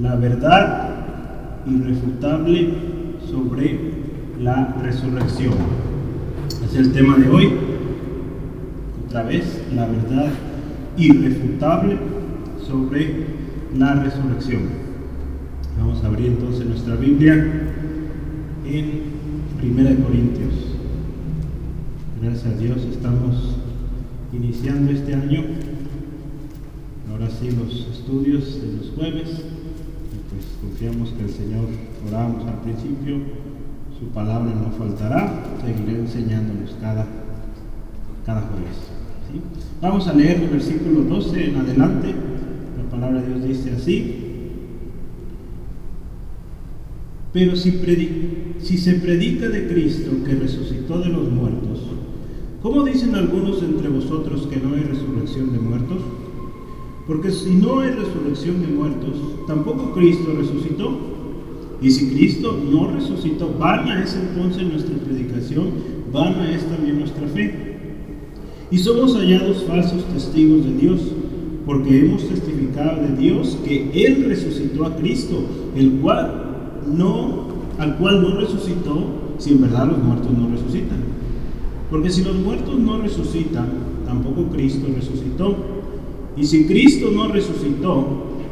la verdad irrefutable sobre la resurrección. Es el tema de hoy. Otra vez, la verdad irrefutable sobre la resurrección. Vamos a abrir entonces nuestra Biblia en Primera de Corintios. Gracias a Dios estamos iniciando este año. Ahora sí los estudios de los jueves. Confiamos que el Señor, oramos al principio, su palabra no faltará, seguiré enseñándonos cada, cada jueves. Vamos a leer el versículo 12 en adelante. La palabra de Dios dice así. Pero si, si se predica de Cristo que resucitó de los muertos, ¿cómo dicen algunos entre vosotros que no hay resurrección de muertos? Porque si no hay resurrección de muertos, tampoco Cristo resucitó. Y si Cristo no resucitó, vana es entonces nuestra predicación, vana es también nuestra fe. Y somos hallados falsos testigos de Dios, porque hemos testificado de Dios que Él resucitó a Cristo, el cual no, al cual no resucitó, si en verdad los muertos no resucitan. Porque si los muertos no resucitan, tampoco Cristo resucitó. Y si Cristo no resucitó,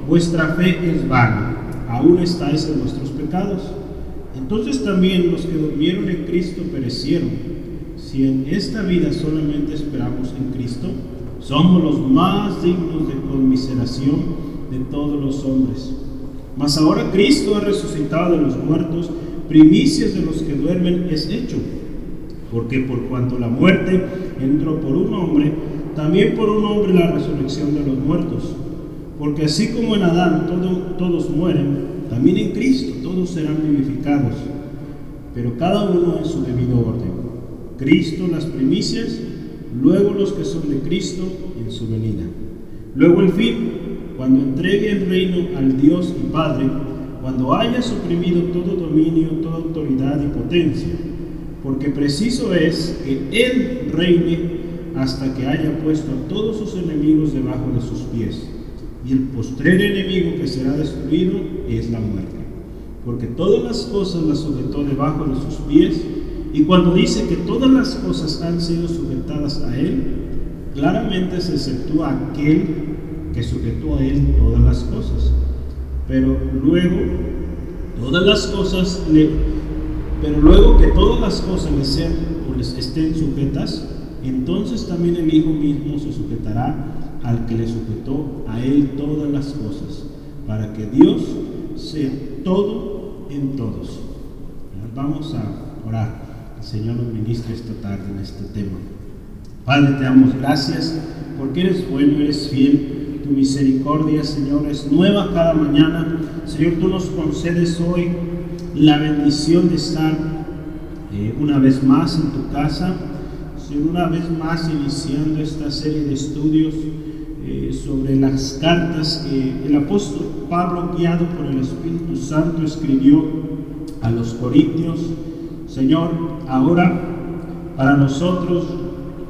vuestra fe es vana, aún estáis en vuestros pecados. Entonces también los que durmieron en Cristo perecieron si en esta vida solamente esperamos en Cristo, somos los más dignos de conmiseración de todos los hombres. Mas ahora Cristo ha resucitado de los muertos, primicias de los que duermen es hecho. Porque por cuanto la muerte entró por un hombre, también por un hombre la resurrección de los muertos. Porque así como en Adán todos mueren, también en Cristo todos serán vivificados, pero cada uno en su debido orden. Cristo las primicias, luego los que son de Cristo en su venida. Luego el fin, cuando entregue el reino al Dios y Padre, cuando haya suprimido todo dominio, toda autoridad y potencia, porque preciso es que Él reine hasta que haya puesto a todos sus enemigos debajo de sus pies. Y el postrer enemigo que será destruido es la muerte, porque todas las cosas las sujetó debajo de sus pies, y cuando dice que todas las cosas han sido sujetadas a Él, claramente se exceptúa aquel que sujetó a Él todas las cosas. Pero luego, todas las cosas le, pero luego que todas las cosas le sean o les estén sujetas, entonces también el Hijo mismo se sujetará al que le sujetó a Él todas las cosas, para que Dios sea todo en todos. Vamos a orar. Señor nos ministre esta tarde en este tema. Padre, te damos gracias porque eres bueno, eres fiel. Tu misericordia, Señor, es nueva cada mañana. Señor, tú nos concedes hoy la bendición de estar eh, una vez más en tu casa. Señor, una vez más iniciando esta serie de estudios eh, sobre las cartas que el apóstol Pablo, guiado por el Espíritu Santo, escribió a los Corintios. Señor, ahora para nosotros,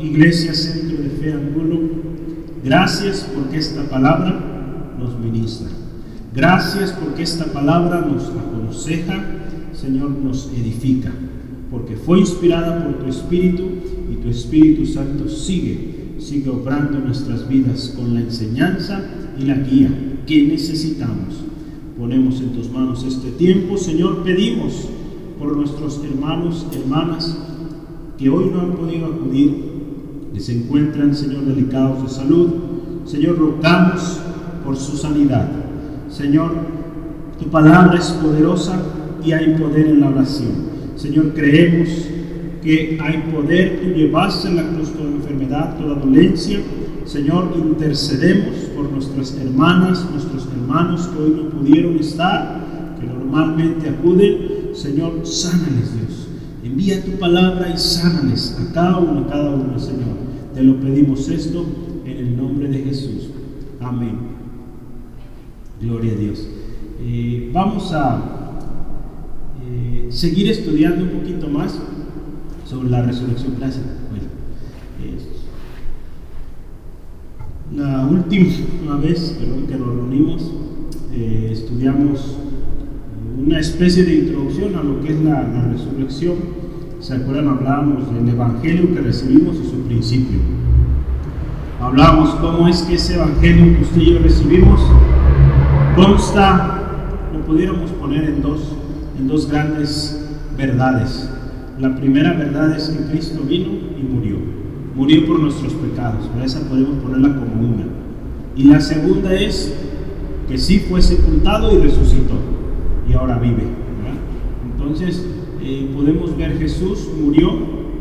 Iglesia Centro de Fe Angulo, gracias porque esta palabra nos ministra. Gracias porque esta palabra nos aconseja, Señor, nos edifica, porque fue inspirada por tu Espíritu tu Espíritu Santo sigue, sigue obrando nuestras vidas con la enseñanza y la guía que necesitamos. Ponemos en tus manos este tiempo, Señor, pedimos por nuestros hermanos, hermanas que hoy no han podido acudir, que se encuentran, Señor, delicados de salud. Señor, rogamos por su sanidad. Señor, tu palabra es poderosa y hay poder en la oración. Señor, creemos que hay poder, tú llevaste la cruz toda enfermedad, toda dolencia. Señor, intercedemos por nuestras hermanas, nuestros hermanos que hoy no pudieron estar, que normalmente acuden Señor, sánales, Dios. Envía tu palabra y sánales a cada uno, a cada uno, Señor. Te lo pedimos esto en el nombre de Jesús. Amén. Gloria a Dios. Eh, vamos a eh, seguir estudiando un poquito más sobre la resurrección clásica. Bueno, la última vez que nos reunimos, eh, estudiamos una especie de introducción a lo que es la, resurrección. ¿Se acuerdan? Hablábamos del Evangelio que recibimos y su principio. Hablábamos cómo es que ese Evangelio que usted y yo recibimos consta, lo pudiéramos poner en dos, en dos grandes verdades. La primera verdad es que Cristo vino y murió. Murió por nuestros pecados. Para esa podemos ponerla como una. Y la segunda es que sí fue sepultado y resucitó. Y ahora vive. Entonces, eh, podemos ver Jesús murió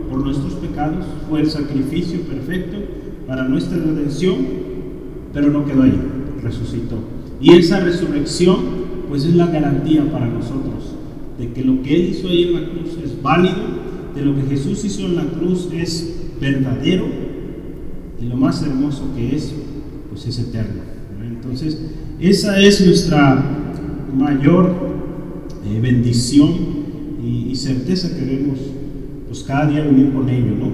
por nuestros pecados. Fue el sacrificio perfecto para nuestra redención. Pero no quedó ahí. Resucitó. Y esa resurrección, pues es la garantía para nosotros de que lo que Él hizo ahí en la cruz es válido, de lo que Jesús hizo en la cruz es verdadero y lo más hermoso que es, pues es eterno. Entonces, esa es nuestra mayor eh, bendición y, certeza que vemos pues cada día vivir con ello, ¿no?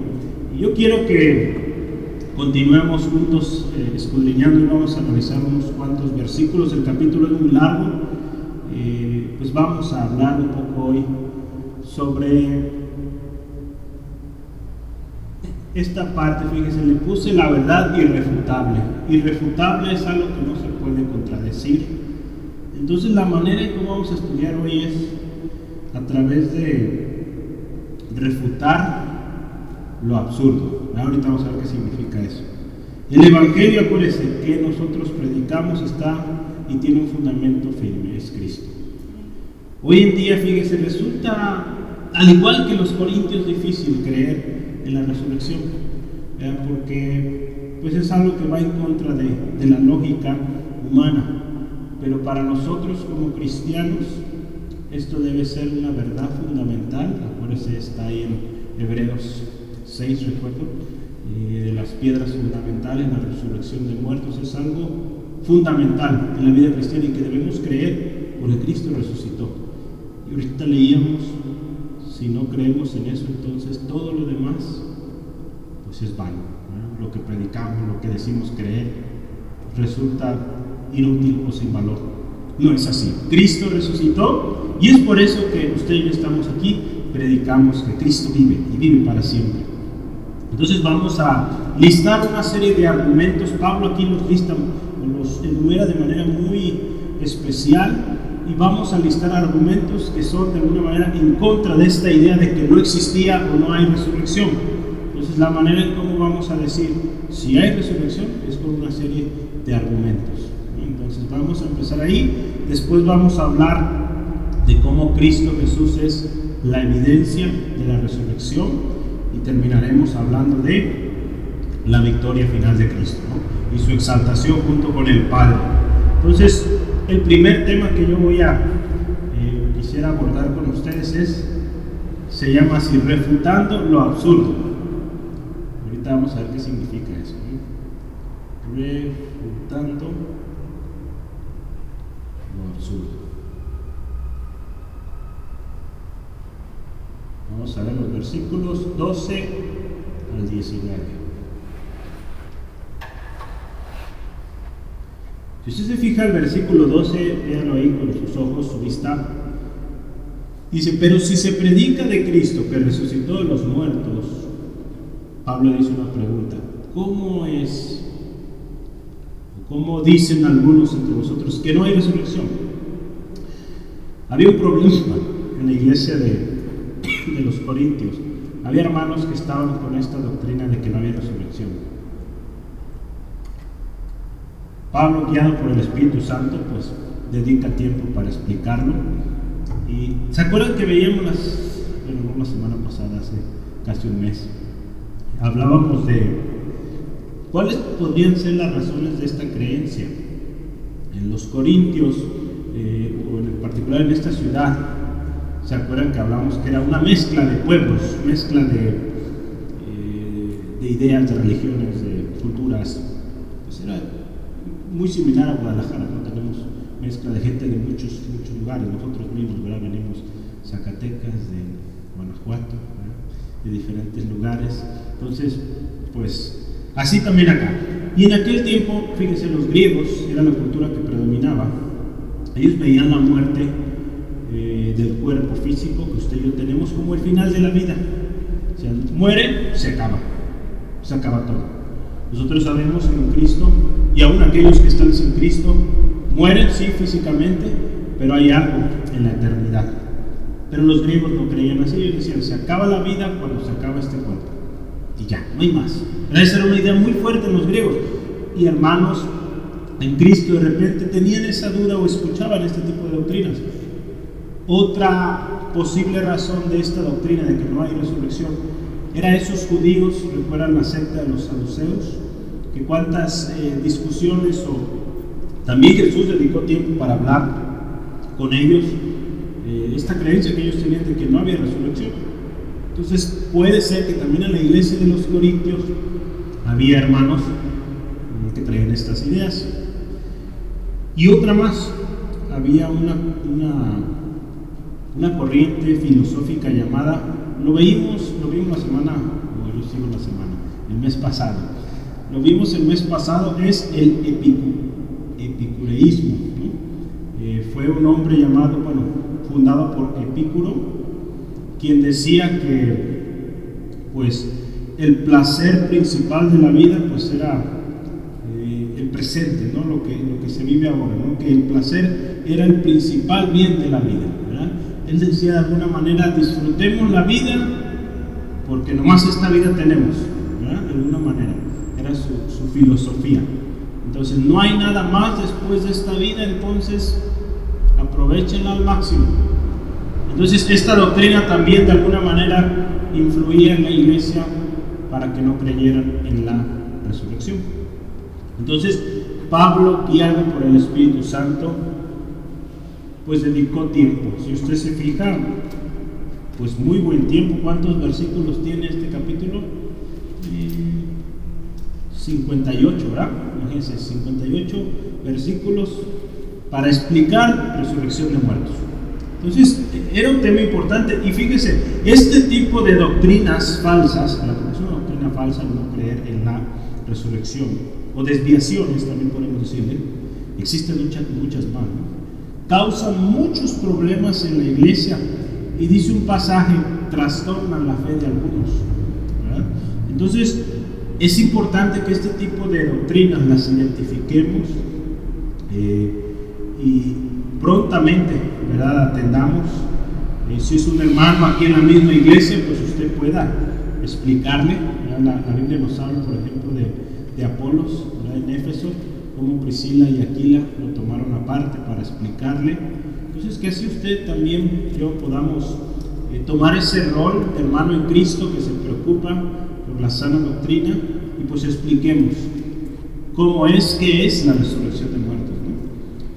Y yo quiero que continuemos juntos eh, escudriñando y vamos a analizar unos cuantos versículos. El capítulo es muy largo, eh, pues vamos a hablar un poco hoy sobre esta parte, fíjense, le puse la verdad irrefutable. Irrefutable es algo que no se puede contradecir. Entonces la manera en cómo vamos a estudiar hoy es a través de refutar lo absurdo. Ahorita vamos a ver qué significa eso. El Evangelio, acuérdense, que nosotros predicamos está y tiene un fundamento firme, es Cristo. Hoy en día, fíjense, resulta, al igual que los corintios, difícil creer en la resurrección, porque pues es algo que va en contra de, la lógica humana. Pero para nosotros como cristianos, esto debe ser una verdad fundamental. Acuérdense, está ahí en Hebreos 6, recuerdo, de las piedras fundamentales, la resurrección de muertos, es algo fundamental en la vida cristiana y que debemos creer porque Cristo resucitó. Y ahorita leíamos, si no creemos en eso, entonces todo lo demás pues es vano. Lo que predicamos, lo que decimos creer, resulta inútil o sin valor. No es así. Cristo resucitó y es por eso que usted y yo estamos aquí, predicamos que Cristo vive y vive para siempre. Entonces vamos a listar una serie de argumentos. Pablo aquí los lista, los enumera de manera muy especial y vamos a listar argumentos que son de alguna manera en contra de esta idea de que no existía o no hay resurrección. Entonces la manera en cómo vamos a decir si hay resurrección es con una serie de argumentos. Entonces vamos a empezar ahí. Después vamos a hablar de cómo Cristo Jesús es la evidencia de la resurrección y terminaremos hablando de la victoria final de Cristo y su exaltación junto con el Padre. Entonces, el primer tema que yo voy a eh, quisiera abordar con ustedes es, se llama así, refutando lo absurdo. Ahorita vamos a ver qué significa eso. Refutando lo absurdo. Vamos a ver los versículos 12 al 19. Si usted se fija el versículo 12, véanlo ahí con sus ojos, su vista. Dice, pero si se predica de Cristo que resucitó de los muertos, Pablo dice una pregunta, ¿cómo es, cómo dicen algunos entre vosotros que no hay resurrección? Había un problema en la iglesia de de los corintios, había hermanos que estaban con esta doctrina de que no había resurrección. Pablo, guiado por el Espíritu Santo, pues dedica tiempo para explicarlo. Y se acuerdan que veíamos las, bueno, una semana pasada, hace casi un mes, hablábamos de cuáles podrían ser las razones de esta creencia. En los corintios, eh, o en particular en esta ciudad, ¿Se acuerdan que hablamos que era una mezcla de pueblos, mezcla de, eh, de ideas, de religiones, de culturas? Pues era muy similar a Guadalajara, ¿no? Tenemos mezcla de gente de muchos, muchos lugares, nosotros mismos, ¿verdad? Venimos Zacatecas, de Guanajuato, de diferentes lugares. Entonces, pues así también acá. Y en aquel tiempo, fíjense, los griegos era la cultura que predominaba Ellos veían la muerte eh, del cuerpo físico que usted y yo tenemos como el final de la vida. O sea, muere, se acaba. Se acaba todo. Nosotros sabemos que en Cristo, y aún aquellos que están sin Cristo, mueren, sí, físicamente, pero hay algo en la eternidad. Pero los griegos no creían así, ellos decían, se acaba la vida cuando se acaba este cuerpo. Y ya, no hay más. Esa era una idea muy fuerte en los griegos. Y hermanos en Cristo de repente tenían esa duda o escuchaban este tipo de doctrinas. Otra posible razón de esta doctrina de que no hay resurrección era esos judíos, recuerdan la secta de los saduceos, que cuántas eh, discusiones o también Jesús dedicó tiempo para hablar con ellos, eh, esta creencia que ellos tenían de que no había resurrección. Entonces puede ser que también en la iglesia de los Corintios había hermanos que traían estas ideas. Y otra más, había una, una, corriente filosófica llamada, lo vimos, lo vimos la semana, o yo sigo la semana, el mes pasado. Lo vimos el mes pasado, es el epicureísmo. Eh, fue un hombre llamado, bueno, fundado por Epicuro, quien decía que, pues, el placer principal de la vida, pues, era presente, ¿no? lo, que, lo que se vive ahora, ¿no? que el placer era el principal bien de la vida. Él decía de alguna manera, disfrutemos la vida porque nomás esta vida tenemos, ¿verdad? de alguna manera. Filosofía. Entonces no hay nada más después de esta vida, entonces aprovechenla al máximo. Entonces esta doctrina también de alguna manera influía en la iglesia para que no creyeran en la resurrección. Entonces, Pablo, guiado por el Espíritu Santo, pues dedicó tiempo. Si usted se fija, pues muy buen tiempo. ¿Cuántos versículos tiene este capítulo? 58, ¿verdad? Imagínense, 58 versículos para explicar resurrección de muertos. Entonces, era un tema importante y fíjese, este tipo de doctrinas falsas, la doctrina falsa no creer en la resurrección, o desviaciones también podemos decirle, existen muchas, muchas más, causan muchos problemas en la iglesia y dice un pasaje, trastornan la fe de algunos. Entonces, es importante que este tipo de doctrinas las identifiquemos eh, y prontamente ¿verdad? atendamos. Eh, si es un hermano aquí en la misma iglesia, pues usted pueda explicarle. La, la Biblia nos habla, por ejemplo, de de Apolos en Éfeso, como Priscila y Aquila lo tomaron aparte para explicarle. Entonces, que así usted también, yo podamos eh, tomar ese rol de hermano en Cristo que se preocupa por la sana doctrina y pues expliquemos cómo es que es la resurrección de muertos.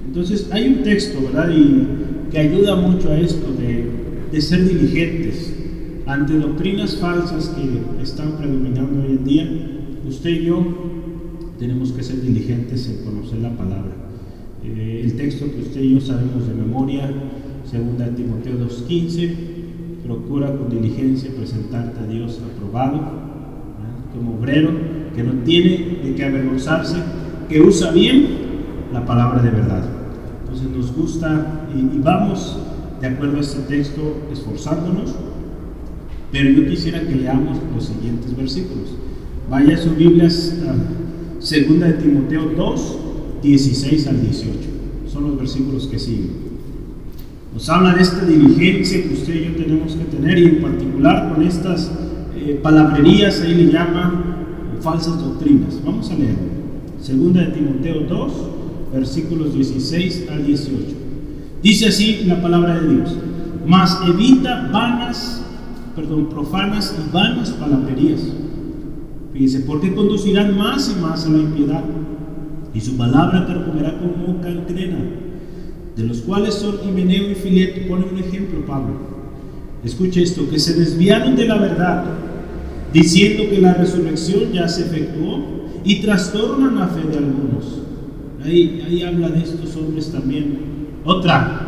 Entonces, hay un texto, ¿verdad? Y que ayuda mucho a esto de, de ser diligentes ante doctrinas falsas que están predominando hoy en día usted y yo tenemos que ser diligentes en conocer la palabra. Eh, el texto que usted y yo sabemos de memoria, 2 Timoteo 2.15, procura con diligencia presentarte a Dios aprobado, como obrero, que no tiene de qué avergonzarse, que usa bien la palabra de verdad. Entonces nos gusta y, vamos de acuerdo a este texto esforzándonos, pero yo quisiera que leamos los siguientes versículos. Vaya a sus Biblias, segunda de Timoteo 2, 16 al 18. Son los versículos que siguen. Nos habla de esta diligencia que usted y yo tenemos que tener y en particular con estas eh, palabrerías, ahí le llama falsas doctrinas. Vamos a leer. Segunda de Timoteo 2, versículos 16 al 18. Dice así la palabra de Dios. Mas evita vanas, perdón, profanas y vanas palabrerías Fíjense, porque conducirán más y más a la impiedad, y su palabra carcomerá como cancrena, de los cuales son Himeneo y Fileto. Pone un ejemplo, Pablo. Escuche esto, que se desviaron de la verdad, diciendo que la resurrección ya se efectuó, y trastornan la fe de algunos. Ahí, ahí habla de estos hombres también. Otra,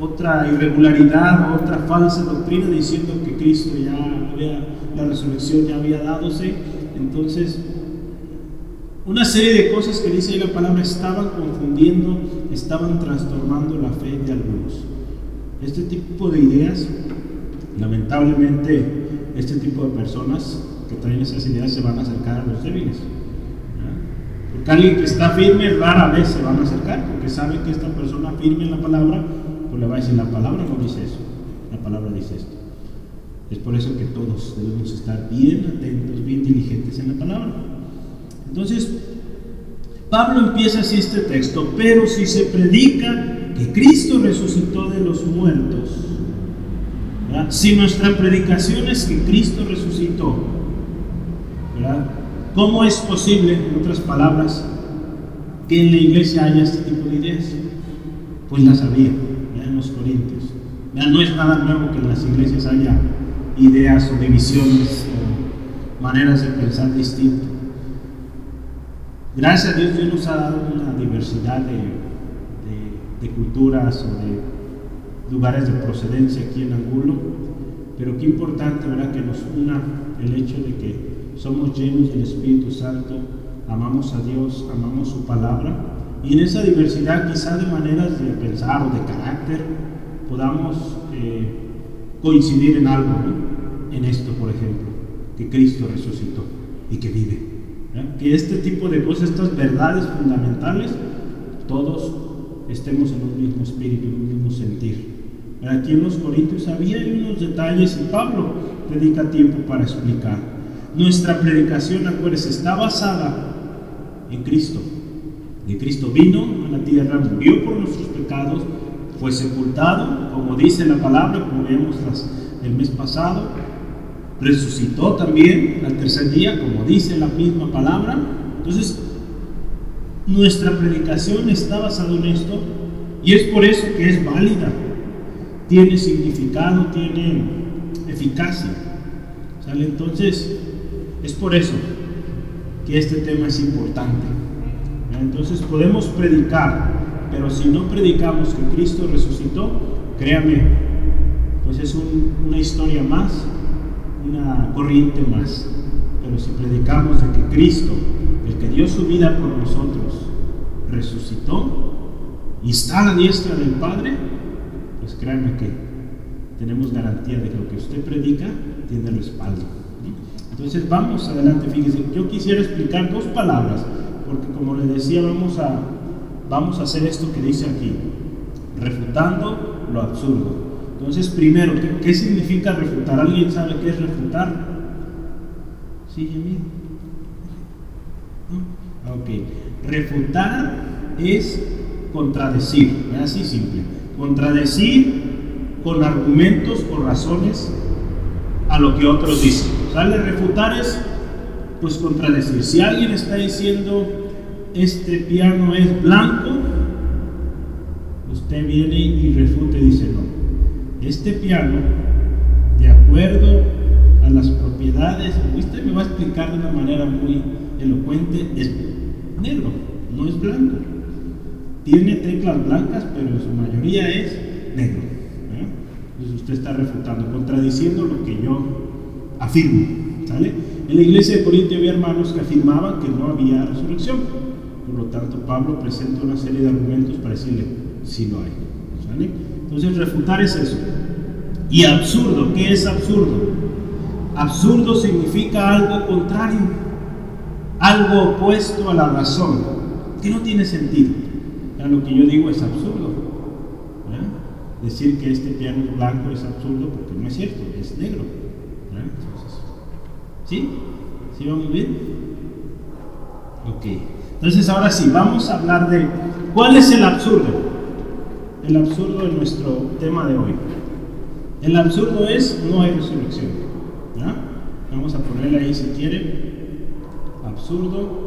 otra irregularidad, otra falsa doctrina diciendo que Cristo ya había la resurrección ya había dadose. Entonces, una serie de cosas que dice ahí la palabra estaban confundiendo estaban trastornando la fe de algunos. Este tipo de ideas, lamentablemente, este tipo de personas que traen esas ideas se van a acercar a los débiles. Porque alguien que está firme rara vez se van a acercar, porque sabe que esta persona firme en la palabra, pues le va a decir, la palabra no dice eso, la palabra dice esto. Es por eso que todos debemos estar bien atentos, bien diligentes en la palabra. Entonces, Pablo empieza así este texto, pero si se predica que Cristo resucitó de los muertos, si nuestra predicación es que Cristo resucitó, ¿cómo es posible, en otras palabras, que en la iglesia haya este tipo de ideas? Pues las había, en los Corintios. no es nada nuevo que en las iglesias haya ideas o divisiones o maneras de pensar distinto. Gracias a Dios, Dios nos ha dado una diversidad de, culturas o de lugares de procedencia aquí en Angulo, pero qué importante, ¿verdad?, que nos una el hecho de que somos llenos del Espíritu Santo, amamos a Dios, amamos su palabra, y en esa diversidad quizá de maneras de pensar o de carácter podamos eh, coincidir en algo, en esto, por ejemplo, que Cristo resucitó y que vive. Que este tipo de cosas, estas verdades fundamentales, todos estemos en un mismo espíritu, en un mismo sentir. Aquí en los Corintios había unos detalles y Pablo dedica tiempo para explicar. Nuestra predicación, acuérdense, está basada en Cristo. Y Cristo vino a la tierra, murió por nuestros pecados, fue sepultado, como dice la palabra, como vemos el mes pasado, resucitó también al tercer día, como dice la misma palabra. Entonces, nuestra predicación está basada en esto y es por eso que es válida, tiene significado, tiene eficacia. ¿Sale? Entonces, es por eso que este tema es importante. Entonces podemos predicar, pero si no predicamos que Cristo resucitó, créame, pues es una historia más una corriente más. Pero si predicamos de que Cristo, el que dio su vida por nosotros, resucitó y está a la diestra del Padre, pues créanme que tenemos garantía de que lo que usted predica tiene respaldo. Entonces vamos adelante, fíjese, yo quisiera explicar dos palabras, porque como le decía, vamos a, vamos a hacer esto que dice aquí, refutando lo absurdo. Entonces, primero, ¿qué, significa refutar? ¿Alguien sabe qué es refutar? Sí, Jimmy. ¿No? Ok. Refutar es contradecir, es así simple. Contradecir con argumentos o razones a lo que otros dicen. ¿Sale? Refutar es, pues, contradecir. Si alguien está diciendo, este piano es blanco, usted viene y refute y dice, no, este piano, de acuerdo a las propiedades, usted me va a explicar de una manera muy elocuente, es negro, no es blanco. Tiene teclas blancas, pero en su mayoría es negro. Entonces usted está refutando, contradiciendo lo que yo afirmo. ¿sale? En la iglesia de Corinto había hermanos que afirmaban que no había resurrección. Por lo tanto, Pablo presenta una serie de argumentos para decirle, si lo hay. ¿sale? Entonces, refutar es eso. Y absurdo, ¿qué es absurdo? Absurdo significa algo contrario, algo opuesto a la razón, que no tiene sentido. Lo que yo digo es absurdo. Decir que este piano es blanco es absurdo porque no es cierto, es negro. ¿Sí? ¿Sí vamos bien? Ok. Entonces ahora sí, vamos a hablar de cuál es el absurdo el absurdo de nuestro tema de hoy. El absurdo es no hay resurrección. Vamos a ponerle ahí si quiere. Absurdo.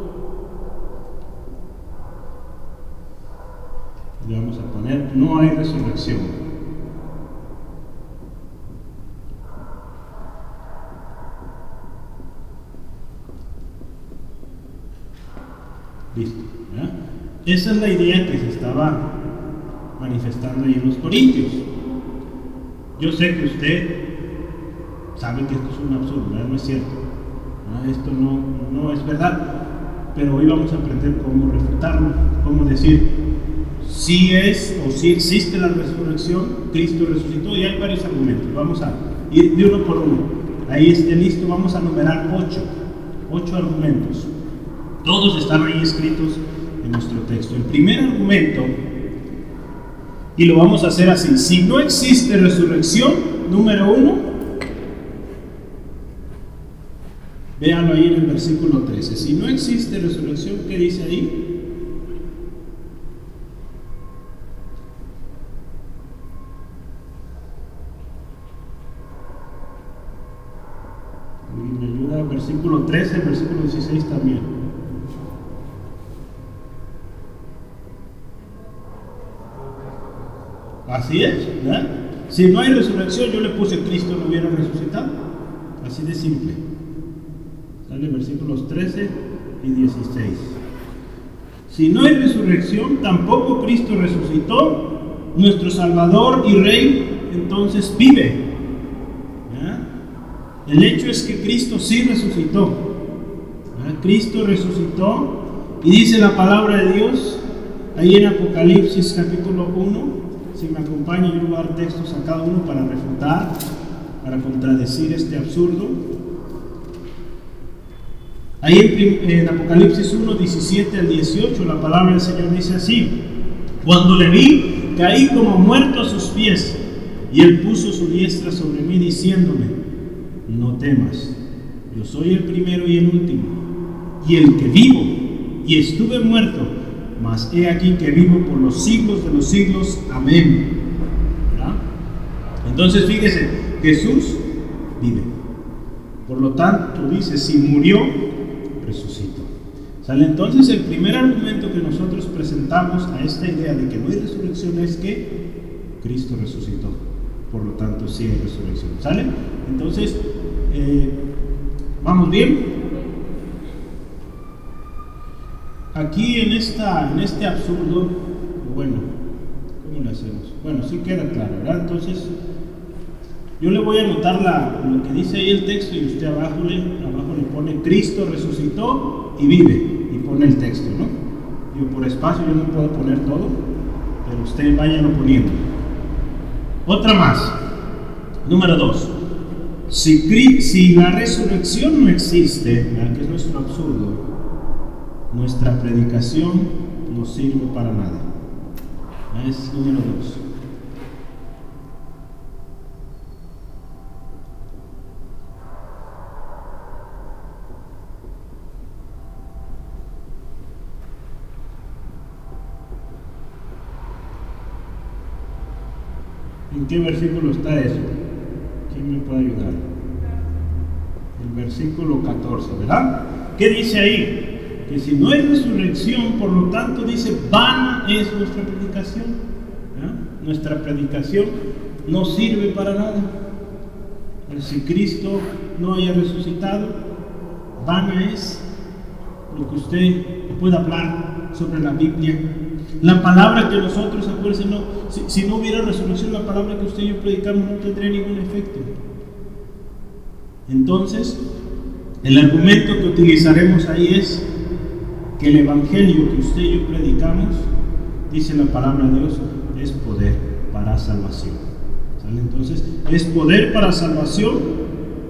Le vamos a poner no hay resurrección. Listo. Esa es la idea que se estaba manifestando ahí en los Corintios. Yo sé que usted sabe que esto es un absurdo, no es cierto. Esto no, no es verdad, pero hoy vamos a aprender cómo refutarlo, cómo decir, si es o si existe la resurrección, Cristo resucitó y hay varios argumentos. Vamos a ir de uno por uno. Ahí esté listo, vamos a numerar ocho, ocho argumentos. Todos están ahí escritos en nuestro texto. El primer argumento, y lo vamos a hacer así, si no existe resurrección, número uno, véanlo ahí en el versículo 13, si no existe resurrección, ¿qué dice ahí? Me ayuda el versículo 13, el versículo 16 también. Así es, ¿verdad? Si no hay resurrección, yo le puse Cristo no hubiera resucitado. Así de simple. Sale versículos 13 y 16. Si no hay resurrección, tampoco Cristo resucitó. Nuestro Salvador y Rey entonces vive. El hecho es que Cristo sí resucitó. Cristo resucitó y dice la palabra de Dios ahí en Apocalipsis capítulo 1, si me acompaña, yo voy a dar textos a cada uno para refutar, para contradecir este absurdo. Ahí en, Apocalipsis 1, 17 al 18, la palabra del Señor dice así: Cuando le vi, caí como muerto a sus pies, y él puso su diestra sobre mí, diciéndome: No temas, yo soy el primero y el último, y el que vivo, y estuve muerto mas he aquí que vivo por los siglos de los siglos. Amén. Entonces fíjese, Jesús vive. Por lo tanto, dice, si murió, resucitó. Entonces el primer argumento que nosotros presentamos a esta idea de que no hay resurrección es que Cristo resucitó. Por lo tanto, sí hay resurrección. ¿Sale? Entonces, eh, ¿vamos bien? Aquí en, esta, en este absurdo, bueno, ¿cómo lo hacemos? Bueno, sí queda claro, ¿verdad? Entonces, yo le voy a anotar la, lo que dice ahí el texto y usted abajo le, abajo le pone Cristo resucitó y vive y pone el texto, ¿no? Yo por espacio yo no puedo poner todo, pero usted váyalo poniendo. Otra más, número dos. Si, la resurrección no existe, que es nuestro absurdo, nuestra predicación no sirve para nada. Es número dos. Qué versículo está eso? ¿Quién me puede ayudar? El versículo 14, ¿verdad? ¿Qué dice ahí? que si no hay resurrección, por lo tanto dice, vana es nuestra predicación. Nuestra predicación no sirve para nada. Si Cristo no haya resucitado, vana es lo que usted pueda hablar sobre la Biblia. La palabra que nosotros, acuérdense, no, si, no hubiera resurrección, la palabra que usted y yo predicamos no tendría ningún efecto. Entonces, el argumento que utilizaremos ahí es que el Evangelio que usted y yo predicamos, dice la palabra de Dios, es poder para salvación. Entonces, es poder para salvación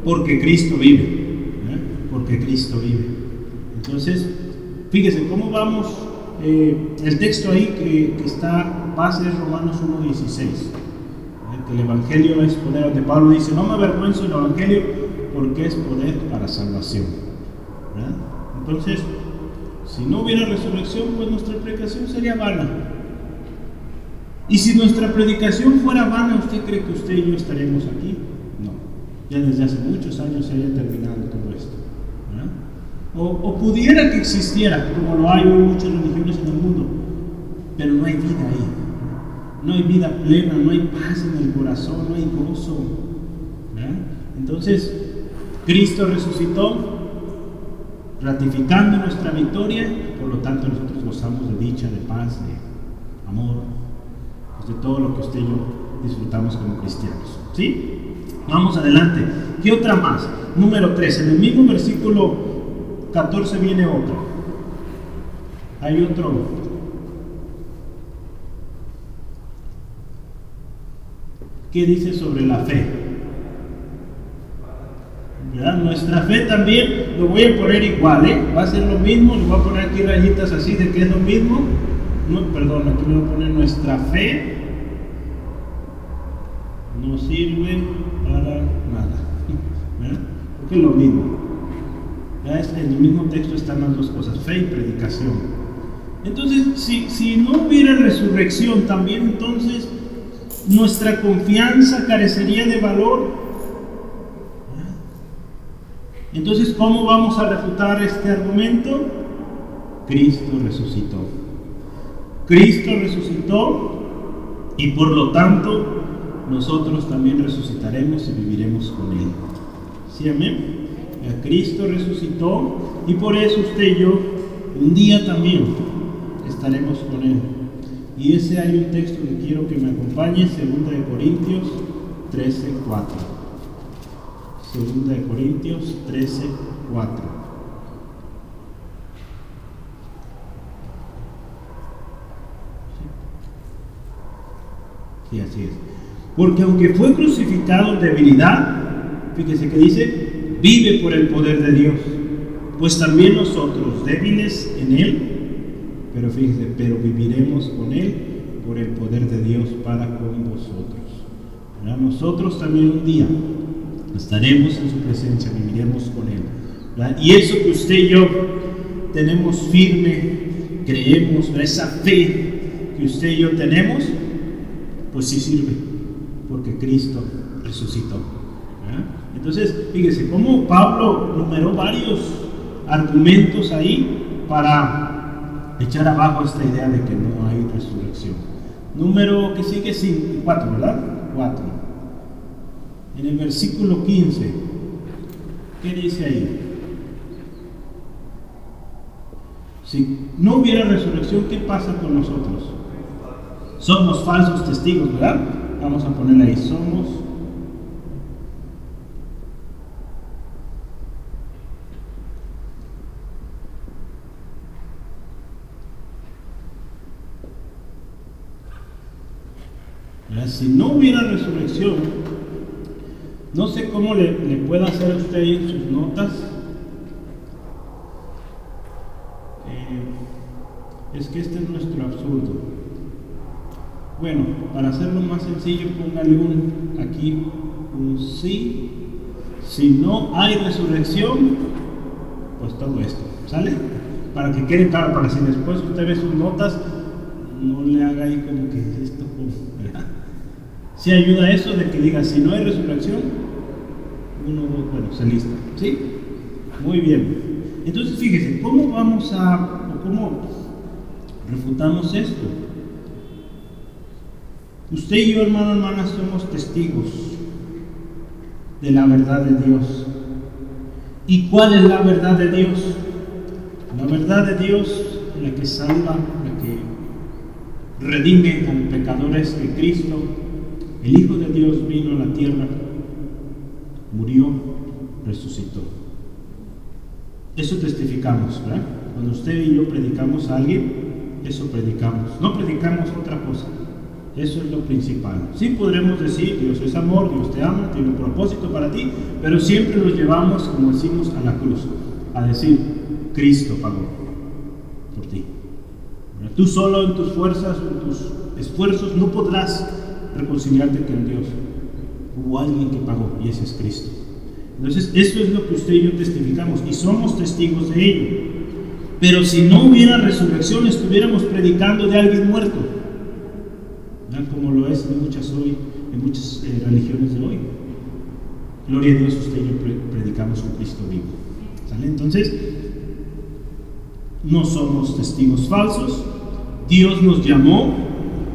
porque Cristo vive. ¿eh? Porque Cristo vive. Entonces, fíjese cómo vamos. Eh, el texto ahí que, está, base es Romanos 1.16. ¿eh? El Evangelio es poder. Donde Pablo dice, no me avergüenzo del Evangelio porque es poder para salvación. Entonces, si no hubiera resurrección, pues nuestra predicación sería vana. Y si nuestra predicación fuera vana, ¿usted cree que usted y yo estaremos aquí? No. Ya desde hace muchos años se haya terminado todo esto. O, pudiera que existiera, como lo hay en muchas religiones en el mundo, pero no hay vida ahí. No hay vida plena, no hay paz en el corazón, no hay gozo. Entonces, Cristo resucitó, ratificando nuestra victoria, por lo tanto nosotros gozamos de dicha, de paz, de amor, pues de todo lo que usted y yo disfrutamos como cristianos. ¿Sí? Vamos adelante. ¿Qué otra más? Número 3. En el mismo versículo 14 viene otro. Hay otro. ¿Qué dice sobre la fe? Nuestra fe también, lo voy a poner igual, ¿eh? va a ser lo mismo, le voy a poner aquí rayitas así de que es lo mismo. No, perdón, aquí le voy a poner nuestra fe no sirve para nada. Porque es lo mismo. En el mismo texto están las dos cosas, fe y predicación. Entonces, si, si no hubiera resurrección, también entonces nuestra confianza carecería de valor. Entonces, ¿cómo vamos a refutar este argumento? Cristo resucitó. Cristo resucitó y por lo tanto nosotros también resucitaremos y viviremos con Él. ¿Sí, amén? A Cristo resucitó y por eso usted y yo un día también estaremos con Él. Y ese hay un texto que quiero que me acompañe, 2 de Corintios 13, 4. 2 de Corintios 13, 4. Sí, así es. Porque aunque fue crucificado en debilidad, fíjese que dice, vive por el poder de Dios. Pues también nosotros, débiles en Él, pero fíjese, pero viviremos con Él por el poder de Dios para con vosotros. Nosotros también un día estaremos en su presencia, viviremos con Él. Y eso que usted y yo tenemos firme, creemos, esa fe que usted y yo tenemos, pues sí sirve, porque Cristo resucitó. Entonces, fíjese cómo Pablo numeró varios argumentos ahí para echar abajo esta idea de que no hay resurrección. Número que sigue 4, ¿verdad? 4. En el versículo 15, ¿qué dice ahí? Si no hubiera resurrección, ¿qué pasa con nosotros? Somos falsos testigos, ¿verdad? Vamos a ponerle ahí, somos Si no hubiera resurrección, no sé cómo le, pueda hacer a usted en sus notas. Eh, es que este es nuestro absurdo. Bueno, para hacerlo más sencillo, póngale un aquí un sí. Si no hay resurrección, pues todo esto, ¿sale? Para que quede claro, para si después usted ve sus notas, no le haga ahí como que esto, si ayuda eso de que diga, si no hay resurrección, uno, bueno, se lista. ¿Sí? Muy bien. Entonces, fíjese, ¿cómo vamos a, cómo refutamos esto? Usted y yo, hermano, hermana, somos testigos de la verdad de Dios. ¿Y cuál es la verdad de Dios? La verdad de Dios, la que salva, la que redime a los pecadores de Cristo, el Hijo de Dios vino a la tierra, murió, resucitó. Eso testificamos, ¿verdad? Cuando usted y yo predicamos a alguien, eso predicamos. No predicamos otra cosa. Eso es lo principal. Sí podremos decir, Dios es amor, Dios te ama, tiene un propósito para ti, pero siempre nos llevamos, como decimos, a la cruz, a decir, Cristo pagó por ti. Tú solo en tus fuerzas, en tus esfuerzos, no podrás reconciliarte con Dios. Hubo alguien que pagó y ese es Cristo. Entonces, eso es lo que usted y yo testificamos y somos testigos de ello. Pero si no hubiera resurrección, estuviéramos predicando de alguien muerto, como lo es en muchas hoy, en muchas eh, religiones de hoy. Gloria a Dios, usted y yo predicamos un Cristo vivo. Entonces, no somos testigos falsos. Dios nos llamó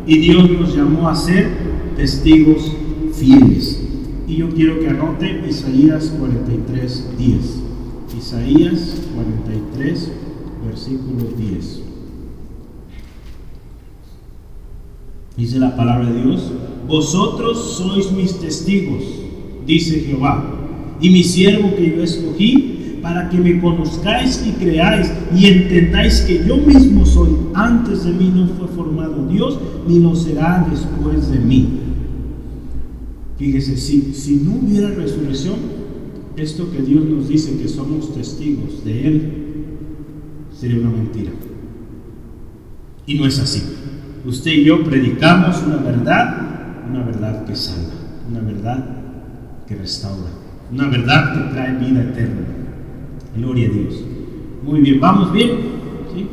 y Dios nos llamó a ser testigos fieles. Y yo quiero que anote Isaías 43, 10. Isaías 43, versículo 10. Dice la palabra de Dios, vosotros sois mis testigos, dice Jehová, y mi siervo que yo escogí, para que me conozcáis y creáis y entendáis que yo mismo soy. Antes de mí no fue formado Dios, ni lo será después de mí. Fíjese, si, si no hubiera resurrección, esto que Dios nos dice que somos testigos de Él, sería una mentira. Y no es así. Usted y yo predicamos una verdad, una verdad que salva, una verdad que restaura, una verdad que trae vida eterna. Gloria a Dios. Muy bien, ¿vamos bien? ¿Sí?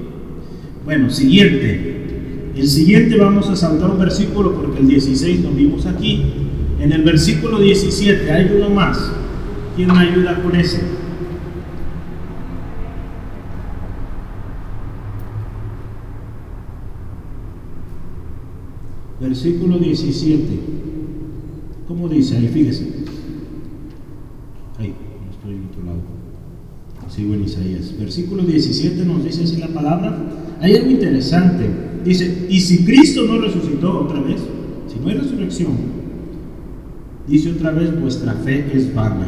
Bueno, siguiente. El siguiente vamos a saltar un versículo porque el 16 lo vimos aquí. En el versículo 17 hay uno más. ¿Quién me ayuda con ese? Versículo 17. ¿Cómo dice ahí? Fíjese. Ahí, no estoy en otro lado. Sigo en Isaías. Versículo 17 nos dice así la palabra. Hay algo interesante. Dice, y si Cristo no resucitó otra vez, si no hay resurrección, dice otra vez, vuestra fe es vana.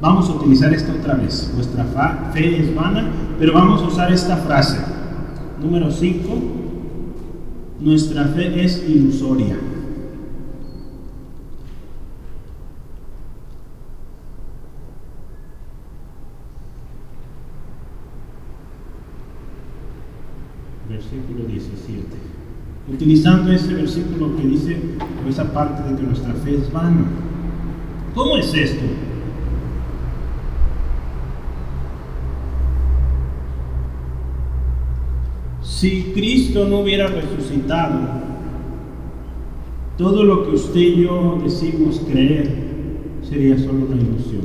Vamos a utilizar esta otra vez. Vuestra fe es vana, pero vamos a usar esta frase. Número 5 nuestra fe es ilusoria. Versículo 17. Utilizando ese versículo que dice, esa parte de que nuestra fe es vana. ¿Cómo es esto? Si Cristo no hubiera resucitado, todo lo que usted y yo decimos creer sería solo una ilusión,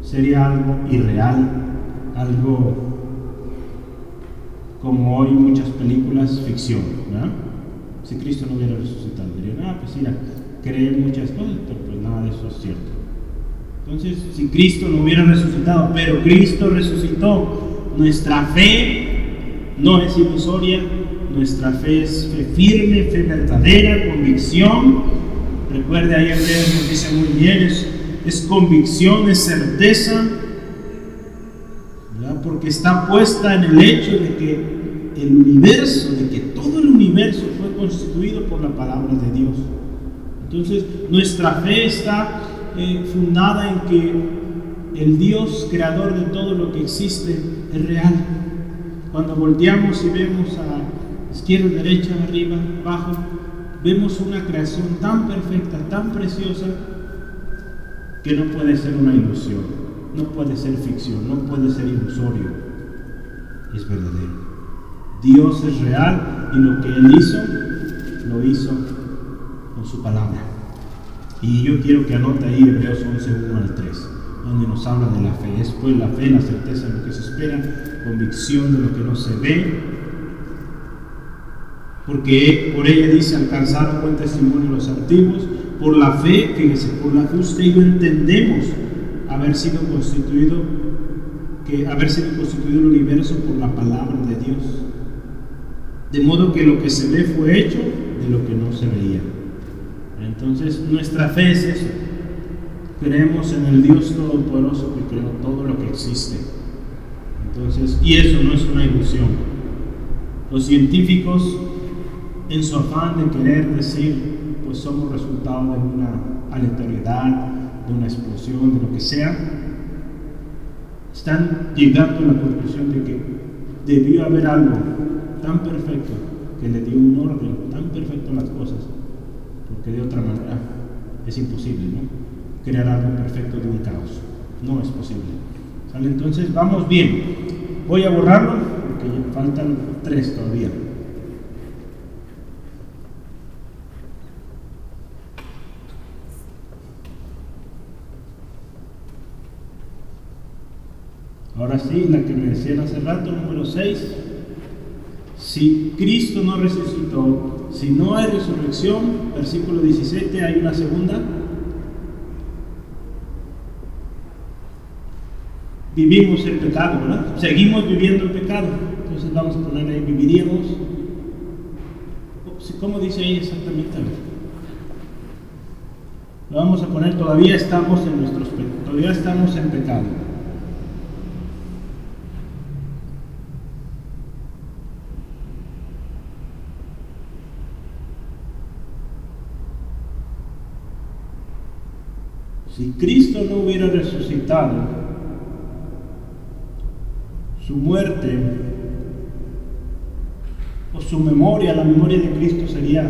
sería algo irreal, algo como hoy muchas películas ficción, ¿verdad? Si Cristo no hubiera resucitado, dirían, ah, pues mira, creen muchas cosas, pero pues nada de eso es cierto. Entonces, si Cristo no hubiera resucitado, pero Cristo resucitó, nuestra fe no es ilusoria, nuestra fe es fe firme, fe verdadera, convicción. Recuerde, ahí Hebreos nos dice muy bien, es, convicción, es certeza, porque está puesta en el hecho de que el universo, de que todo universo fue constituido por la palabra de Dios. Entonces, nuestra fe está eh, fundada en que el Dios creador de todo lo que existe es real cuando volteamos y vemos a izquierda, derecha, arriba, abajo, vemos una creación tan perfecta, tan preciosa, que no puede ser una ilusión, no puede ser ficción, no puede ser ilusorio, es verdadero. Dios es real y lo que Él hizo, lo hizo con su palabra. Y yo quiero que anote ahí Hebreos 11, 1 al 3, donde nos habla de la fe. Es pues la fe, la certeza de lo que se espera, convicción de lo que no se ve, porque por ella dice alcanzaron buen testimonio los antiguos, por la fe, fíjese, por la fe usted y yo entendemos haber sido constituido, que haber sido constituido el universo por la palabra de Dios. De modo que lo que se ve fue hecho de lo que no se veía. Entonces nuestra fe. Creemos en el Dios Todopoderoso que creó todo lo que existe y eso no es una ilusión. Los científicos, en su afán de querer decir, pues somos resultado de una aleatoriedad, de una explosión, de lo que sea, están llegando a la conclusión de que debió haber algo tan perfecto que le dio un orden tan perfecto a las cosas, porque de otra manera es imposible, ¿no? Crear algo perfecto de un caos. No es posible. Entonces vamos bien. Voy a borrarlo porque faltan tres todavía. Ahora sí, la que me decían hace rato, número 6. Si Cristo no resucitó, si no hay resurrección, versículo 17, hay una segunda. vivimos el pecado, ¿verdad? Seguimos viviendo el pecado. Entonces vamos a poner ahí, viviríamos. ¿Cómo dice ahí exactamente? Lo vamos a poner, todavía estamos en nuestros todavía estamos en pecado. Si Cristo no hubiera resucitado, su muerte o su memoria, la memoria de Cristo sería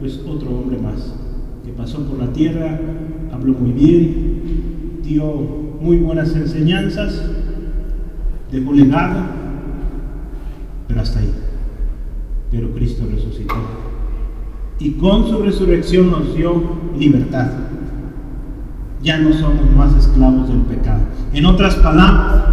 pues otro hombre más que pasó por la tierra, habló muy bien, dio muy buenas enseñanzas, dejó legado, pero hasta ahí. Pero Cristo resucitó. Y con su resurrección nos dio libertad. Ya no somos más esclavos del pecado. En otras palabras,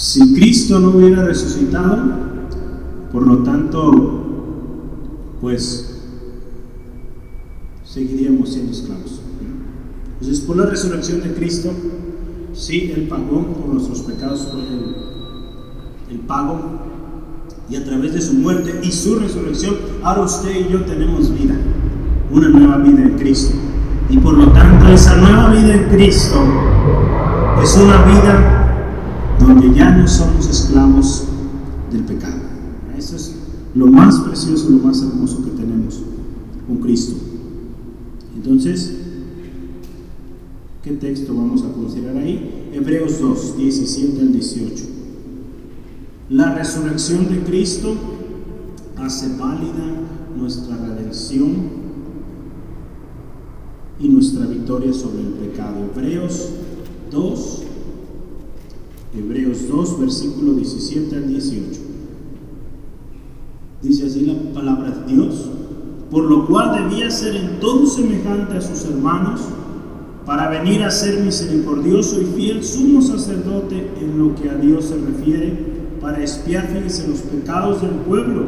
Si Cristo no hubiera resucitado, por lo tanto, pues seguiríamos siendo esclavos. Entonces, por la resurrección de Cristo, sí, Él pagó por nuestros pecados, el, el pago, y a través de su muerte y su resurrección, ahora usted y yo tenemos vida, una nueva vida en Cristo. Y por lo tanto, esa nueva vida en Cristo es una vida donde ya no somos esclavos del pecado. Eso es lo más precioso, lo más hermoso que tenemos con Cristo. Entonces, ¿qué texto vamos a considerar ahí? Hebreos 2, 17 al 18. La resurrección de Cristo hace válida nuestra redención y nuestra victoria sobre el pecado. Hebreos 2, Hebreos 2, versículo 17 al 18. Dice así la palabra de Dios, por lo cual debía ser en todo semejante a sus hermanos, para venir a ser misericordioso y fiel sumo sacerdote en lo que a Dios se refiere, para espiar, los pecados del pueblo.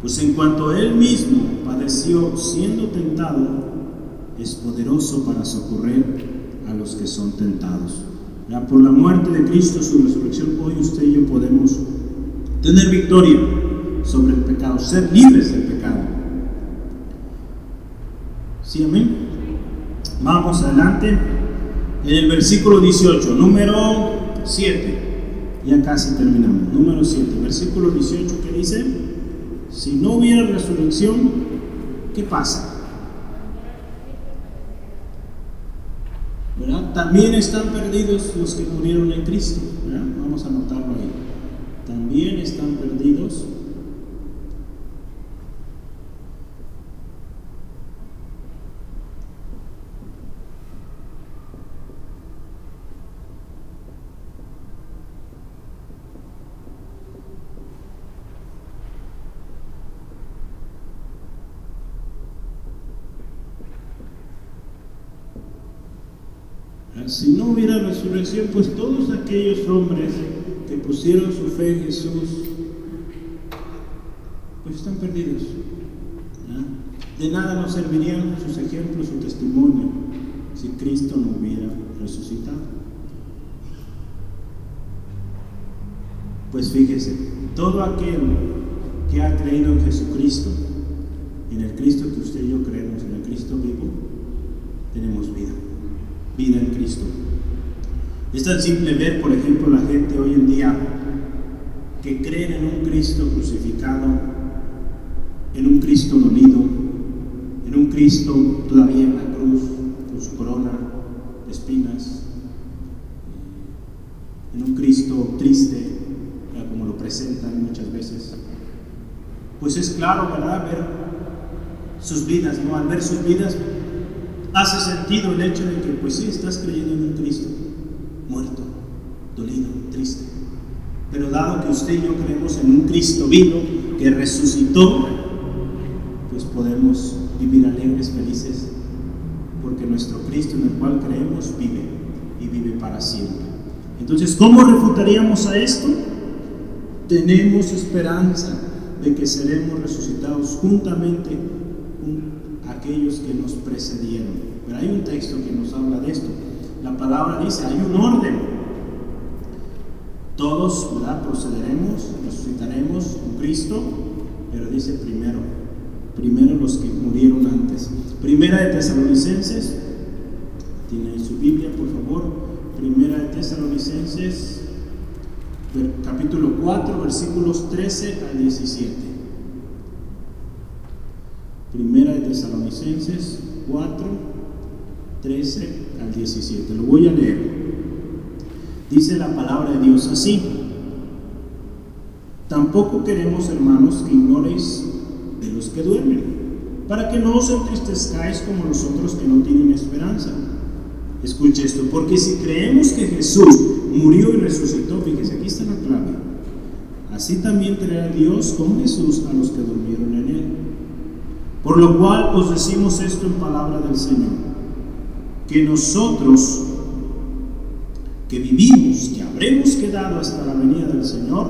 Pues en cuanto él mismo padeció siendo tentado, es poderoso para socorrer a los que son tentados. Por la muerte de Cristo, su resurrección, hoy usted y yo podemos tener victoria sobre el pecado, ser libres del pecado. ¿Sí, amén? Vamos adelante. En el versículo 18, número 7. Ya casi terminamos. Número 7, versículo 18 que dice, si no hubiera resurrección, ¿qué pasa? También están perdidos los que murieron en Cristo. Vamos a anotarlo ahí. También están perdidos Si no hubiera resurrección, pues todos aquellos hombres que pusieron su fe en Jesús, pues están perdidos. De nada nos servirían sus ejemplos, su testimonio, si Cristo no hubiera resucitado. Pues fíjese, todo aquel que ha creído en Jesucristo, en el Cristo que usted y yo creemos, en el Cristo vivo, tenemos vida vida en Cristo. Es tan simple ver, por ejemplo, la gente hoy en día que creen en un Cristo crucificado, en un Cristo dolido, en un Cristo todavía en la cruz, con su corona de espinas, en un Cristo triste, como lo presentan muchas veces. Pues es claro, ¿verdad? Ver sus vidas, ¿no? Al ver sus vidas, hace sentido el hecho de que, pues sí, estás creyendo en un Cristo muerto, dolido, triste. Pero dado que usted y yo creemos en un Cristo vivo que resucitó, pues podemos vivir alegres, felices, porque nuestro Cristo en el cual creemos vive y vive para siempre. Entonces, ¿cómo refutaríamos a esto? Tenemos esperanza de que seremos resucitados juntamente aquellos que nos precedieron. Pero hay un texto que nos habla de esto. La palabra dice, hay un orden. Todos, ¿verdad? Procederemos, resucitaremos con Cristo, pero dice primero, primero los que murieron antes. Primera de Tesalonicenses, tiene su Biblia, por favor. Primera de Tesalonicenses, capítulo 4, versículos 13 al 17. Primera de Tesalonicenses 4, 13 al 17. Lo voy a leer. Dice la palabra de Dios así. Tampoco queremos, hermanos, que ignoréis de los que duermen, para que no os entristezcáis como los otros que no tienen esperanza. Escuche esto, porque si creemos que Jesús murió y resucitó, fíjese, aquí está la clave. Así también traerá Dios con Jesús a los que durmieron en él. Por lo cual os decimos esto en palabra del Señor, que nosotros que vivimos, que habremos quedado hasta la venida del Señor,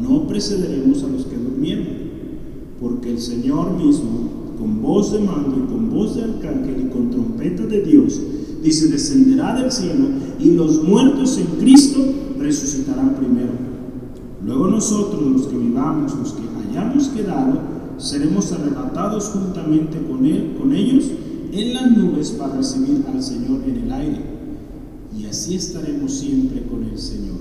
no precederemos a los que durmieron, porque el Señor mismo, con voz de mando y con voz de arcángel y con trompeta de Dios, dice, descenderá del cielo y los muertos en Cristo resucitarán primero. Luego nosotros, los que vivamos, los que hayamos quedado, seremos arrebatados juntamente con él, con ellos, en las nubes para recibir al Señor en el aire y así estaremos siempre con el Señor.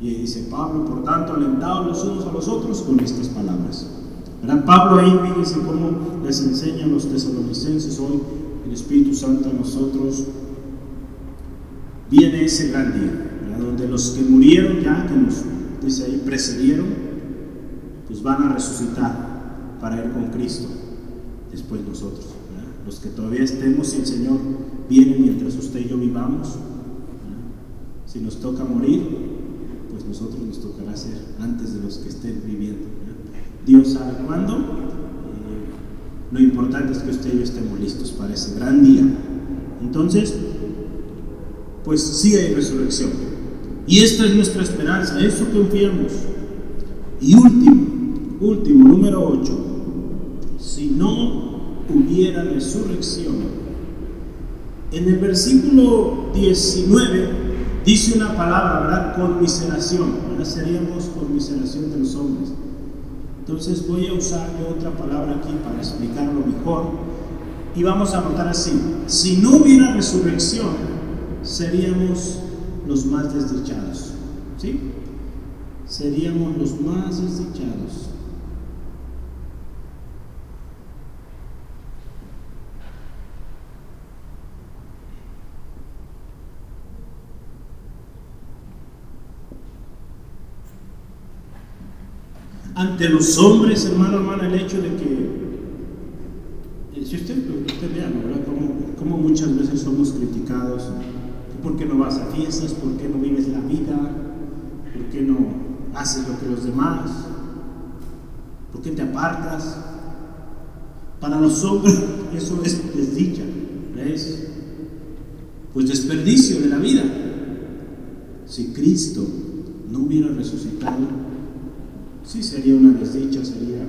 Y dice Pablo, por tanto, alentados los unos a los otros con estas palabras. Pablo ahí fíjense cómo les enseña a los tesalonicenses hoy el Espíritu Santo a nosotros. Viene ese gran día, donde los que murieron ya, que nos dice ahí, precedieron, pues van a resucitar para ir con Cristo después nosotros. Los que todavía estemos sin Señor vienen mientras usted y yo vivamos si nos toca morir, pues nosotros nos tocará ser antes de los que estén viviendo. Dios sabe cuándo. Eh, lo importante es que usted y yo estemos listos para ese gran día. Entonces, pues sí hay resurrección. Y esta es nuestra esperanza, eso confiamos. Y último, último, número 8. No hubiera resurrección, en el versículo 19 dice una palabra, ¿verdad? Conmiseración, ¿verdad? Seríamos conmiseración de los hombres. Entonces voy a usar otra palabra aquí para explicarlo mejor. Y vamos a notar así, si no hubiera resurrección, seríamos los más desdichados. ¿Sí? Seríamos los más desdichados. Ante los hombres, hermano, hermana, el hecho de que, eh, si usted, usted vea, ¿verdad? Como, muchas veces somos criticados, ¿por qué no vas a fiestas? ¿Por qué no vives la vida? ¿Por qué no haces lo que los demás? ¿Por qué te apartas? Para los hombres eso es desdicha, es pues desperdicio de la vida. Si Cristo no hubiera resucitado, sí sería una desdicha, sería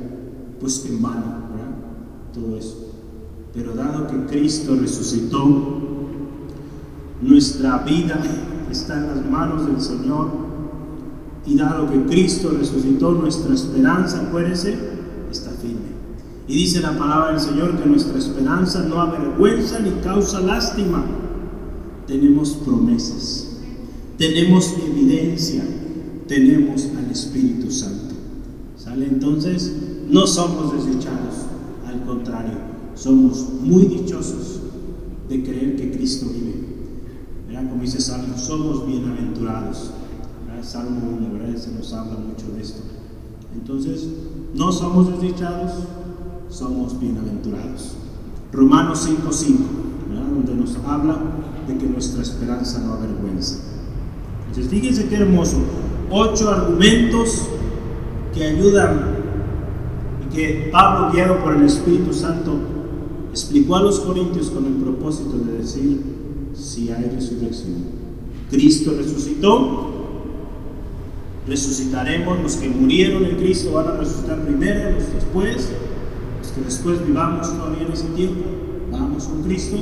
pues en vano, ¿verdad? Todo eso. Pero dado que Cristo resucitó, nuestra vida está en las manos del Señor. Y dado que Cristo resucitó, nuestra esperanza, acuérdense, está firme. Y dice la palabra del Señor que nuestra esperanza no avergüenza ni causa lástima. Tenemos promesas, tenemos evidencia, tenemos al Espíritu Santo. Entonces, no somos desechados, al contrario, somos muy dichosos de creer que Cristo vive. ¿Verdad? Como dice Salmo, somos bienaventurados. Salmo 1, ¿verdad? Se nos habla mucho de esto. Entonces, no somos desdichados, somos bienaventurados. Romanos 5.5, donde nos habla de que nuestra esperanza no avergüenza. Entonces, fíjense qué hermoso. Ocho argumentos que ayudan y que Pablo, guiado por el Espíritu Santo, explicó a los corintios con el propósito de decir si hay resurrección. Cristo resucitó, resucitaremos, los que murieron en Cristo van a resucitar primero, los después, los que después vivamos todavía en ese tiempo, vamos con Cristo,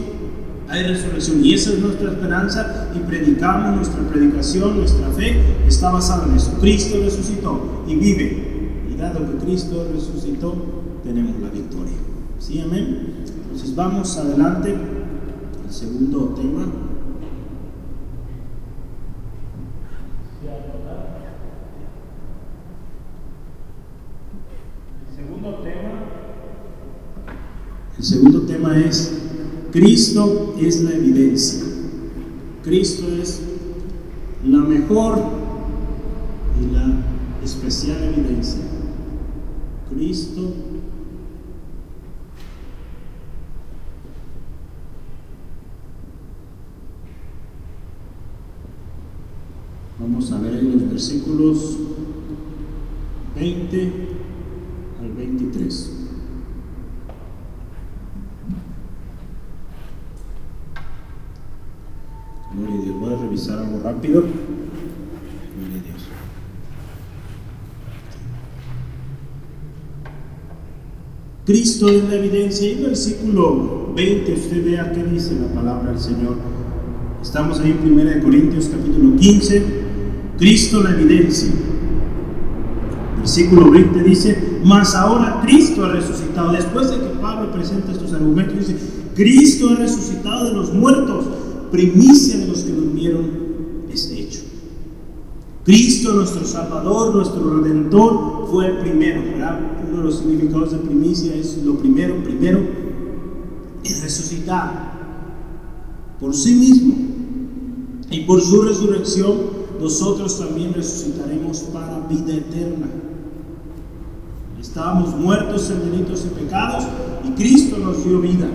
hay resurrección. Y esa es nuestra esperanza y predicamos nuestra predicación, nuestra fe está basada en eso. Cristo resucitó y vive. Y dado que Cristo resucitó, tenemos la victoria. ¿Sí, amén? Entonces vamos adelante al segundo tema. El segundo tema es, Cristo es la evidencia. Cristo es la mejor y la especial evidencia. Cristo Vamos a ver en los versículos Cristo es la evidencia. Y versículo 20, usted vea qué dice la palabra del Señor. Estamos ahí en 1 Corintios capítulo 15. Cristo la evidencia. Versículo 20 dice, mas ahora Cristo ha resucitado. Después de que Pablo presenta estos argumentos, dice, Cristo ha resucitado de los muertos primicia de los que durmieron. Cristo, nuestro Salvador, nuestro Redentor, fue el primero. Uno de los significados de primicia es lo primero, primero, es resucitar por sí mismo. Y por su resurrección, nosotros también resucitaremos para vida eterna. Estábamos muertos en delitos y pecados y Cristo nos dio vida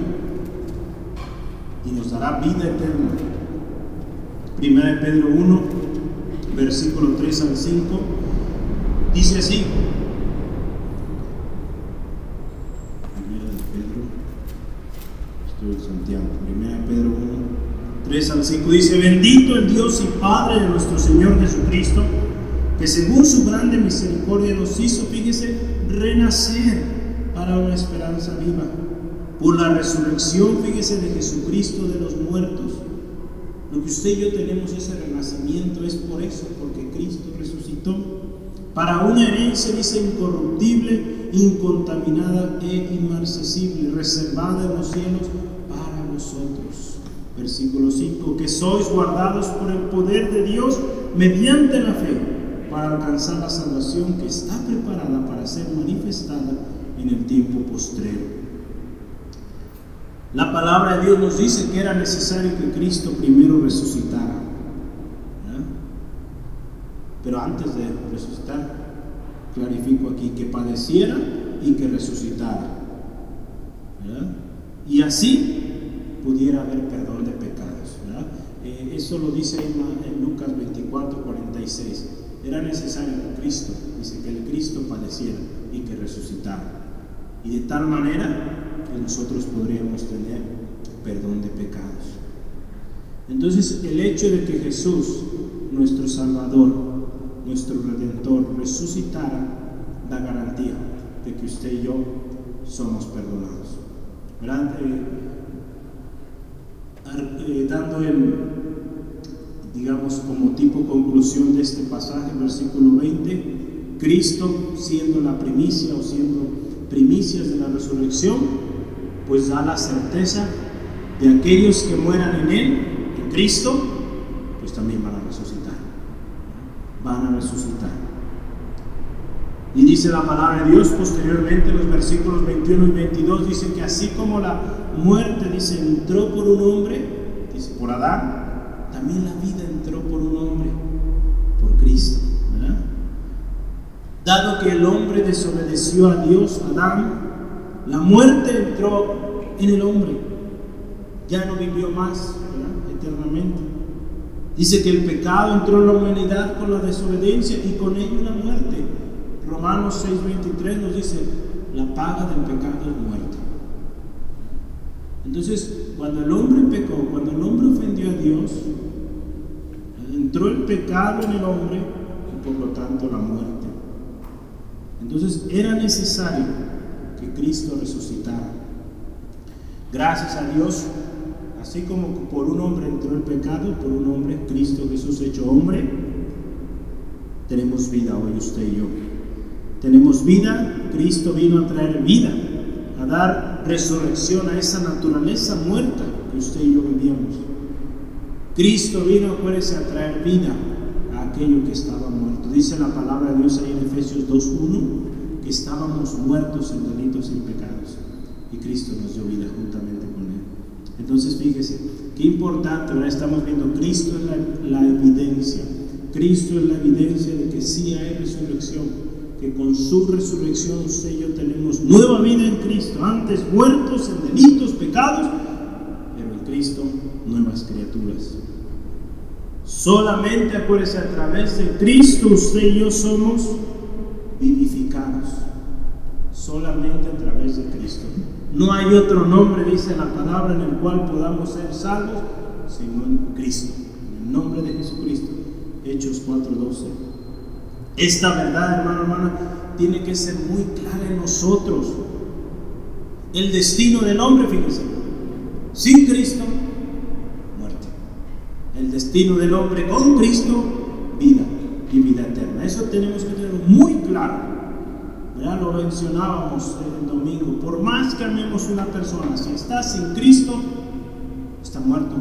y nos dará vida eterna. Primera de Pedro 1, versículo 3 al 5, dice así. Primera de Pedro, estoy en Santiago, Primera de Pedro 1, 3 al 5, dice, bendito el Dios y Padre de nuestro Señor Jesucristo, que según su grande misericordia nos hizo, fíjese, renacer para una esperanza viva por la resurrección, fíjese, de Jesucristo de los muertos. Lo que usted y yo tenemos ese renacimiento es por eso, porque Cristo resucitó. Para una herencia, dice, incorruptible, incontaminada e inmarcesible, reservada en los cielos para vosotros. Versículo 5, que sois guardados por el poder de Dios mediante la fe, para alcanzar la salvación que está preparada para ser manifestada en el tiempo postrero. La palabra de Dios nos dice que era necesario que Cristo primero resucitara. Pero antes de resucitar, clarifico aquí que padeciera y que resucitara. Y así pudiera haber perdón de pecados. Eh, eso lo dice en, Lucas 24, 46. Era necesario que Cristo, dice que el Cristo padeciera y que resucitara. Y de tal manera nosotros podríamos tener perdón de pecados. Entonces el hecho de que Jesús, nuestro Salvador, nuestro Redentor, resucitara, da garantía de que usted y yo somos perdonados. Eh, eh, dando el, digamos, como tipo conclusión de este pasaje, versículo 20, Cristo siendo la primicia o siendo primicias de la resurrección, pues da la certeza de aquellos que mueran en Él, en Cristo, pues también van a resucitar. Van a resucitar. Y dice la palabra de Dios posteriormente, en los versículos 21 y 22, dice que así como la muerte, dice, entró por un hombre, dice, por Adán, también la vida entró por un hombre, por Cristo. Dado que el hombre desobedeció a Dios, Adán, la muerte entró en el hombre. Ya no vivió más eternamente. Dice que el pecado entró en la humanidad con la desobediencia y con ello la muerte. Romanos 6:23 nos dice, la paga del pecado es muerte. Entonces, cuando el hombre pecó, cuando el hombre ofendió a Dios, entró el pecado en el hombre y por lo tanto la muerte. Entonces era necesario Cristo resucitara. Gracias a Dios, así como por un hombre entró el pecado, por un hombre, Cristo Jesús hecho hombre, tenemos vida hoy usted y yo. Tenemos vida, Cristo vino a traer vida, a dar resurrección a esa naturaleza muerta que usted y yo vivíamos. Cristo vino, acuérdese, a traer vida a aquello que estaba muerto. Dice la palabra de Dios ahí en Efesios 2.1 que estábamos muertos en delitos y pecados y Cristo nos dio vida juntamente con Él. Entonces fíjese, qué importante, ahora estamos viendo, Cristo es la, evidencia, Cristo es la evidencia de que sí hay resurrección que con su resurrección usted y yo tenemos nueva vida en Cristo, antes muertos en delitos, pecados, pero en Cristo nuevas criaturas. Solamente acuérdese, a través de Cristo usted y yo somos vivificados. Solamente a través de Cristo. No hay otro nombre, dice la palabra, en el cual podamos ser salvos, sino en Cristo. En el nombre de Jesucristo. Hechos 4:12. Esta verdad, hermano, hermana, tiene que ser muy clara en nosotros. El destino del hombre, fíjense, sin Cristo, muerte. El destino del hombre con Cristo, vida y vida eterna. Eso tenemos que tener muy claro. Ya lo mencionábamos el domingo. Por más que amemos una persona, si está sin Cristo, está muerto.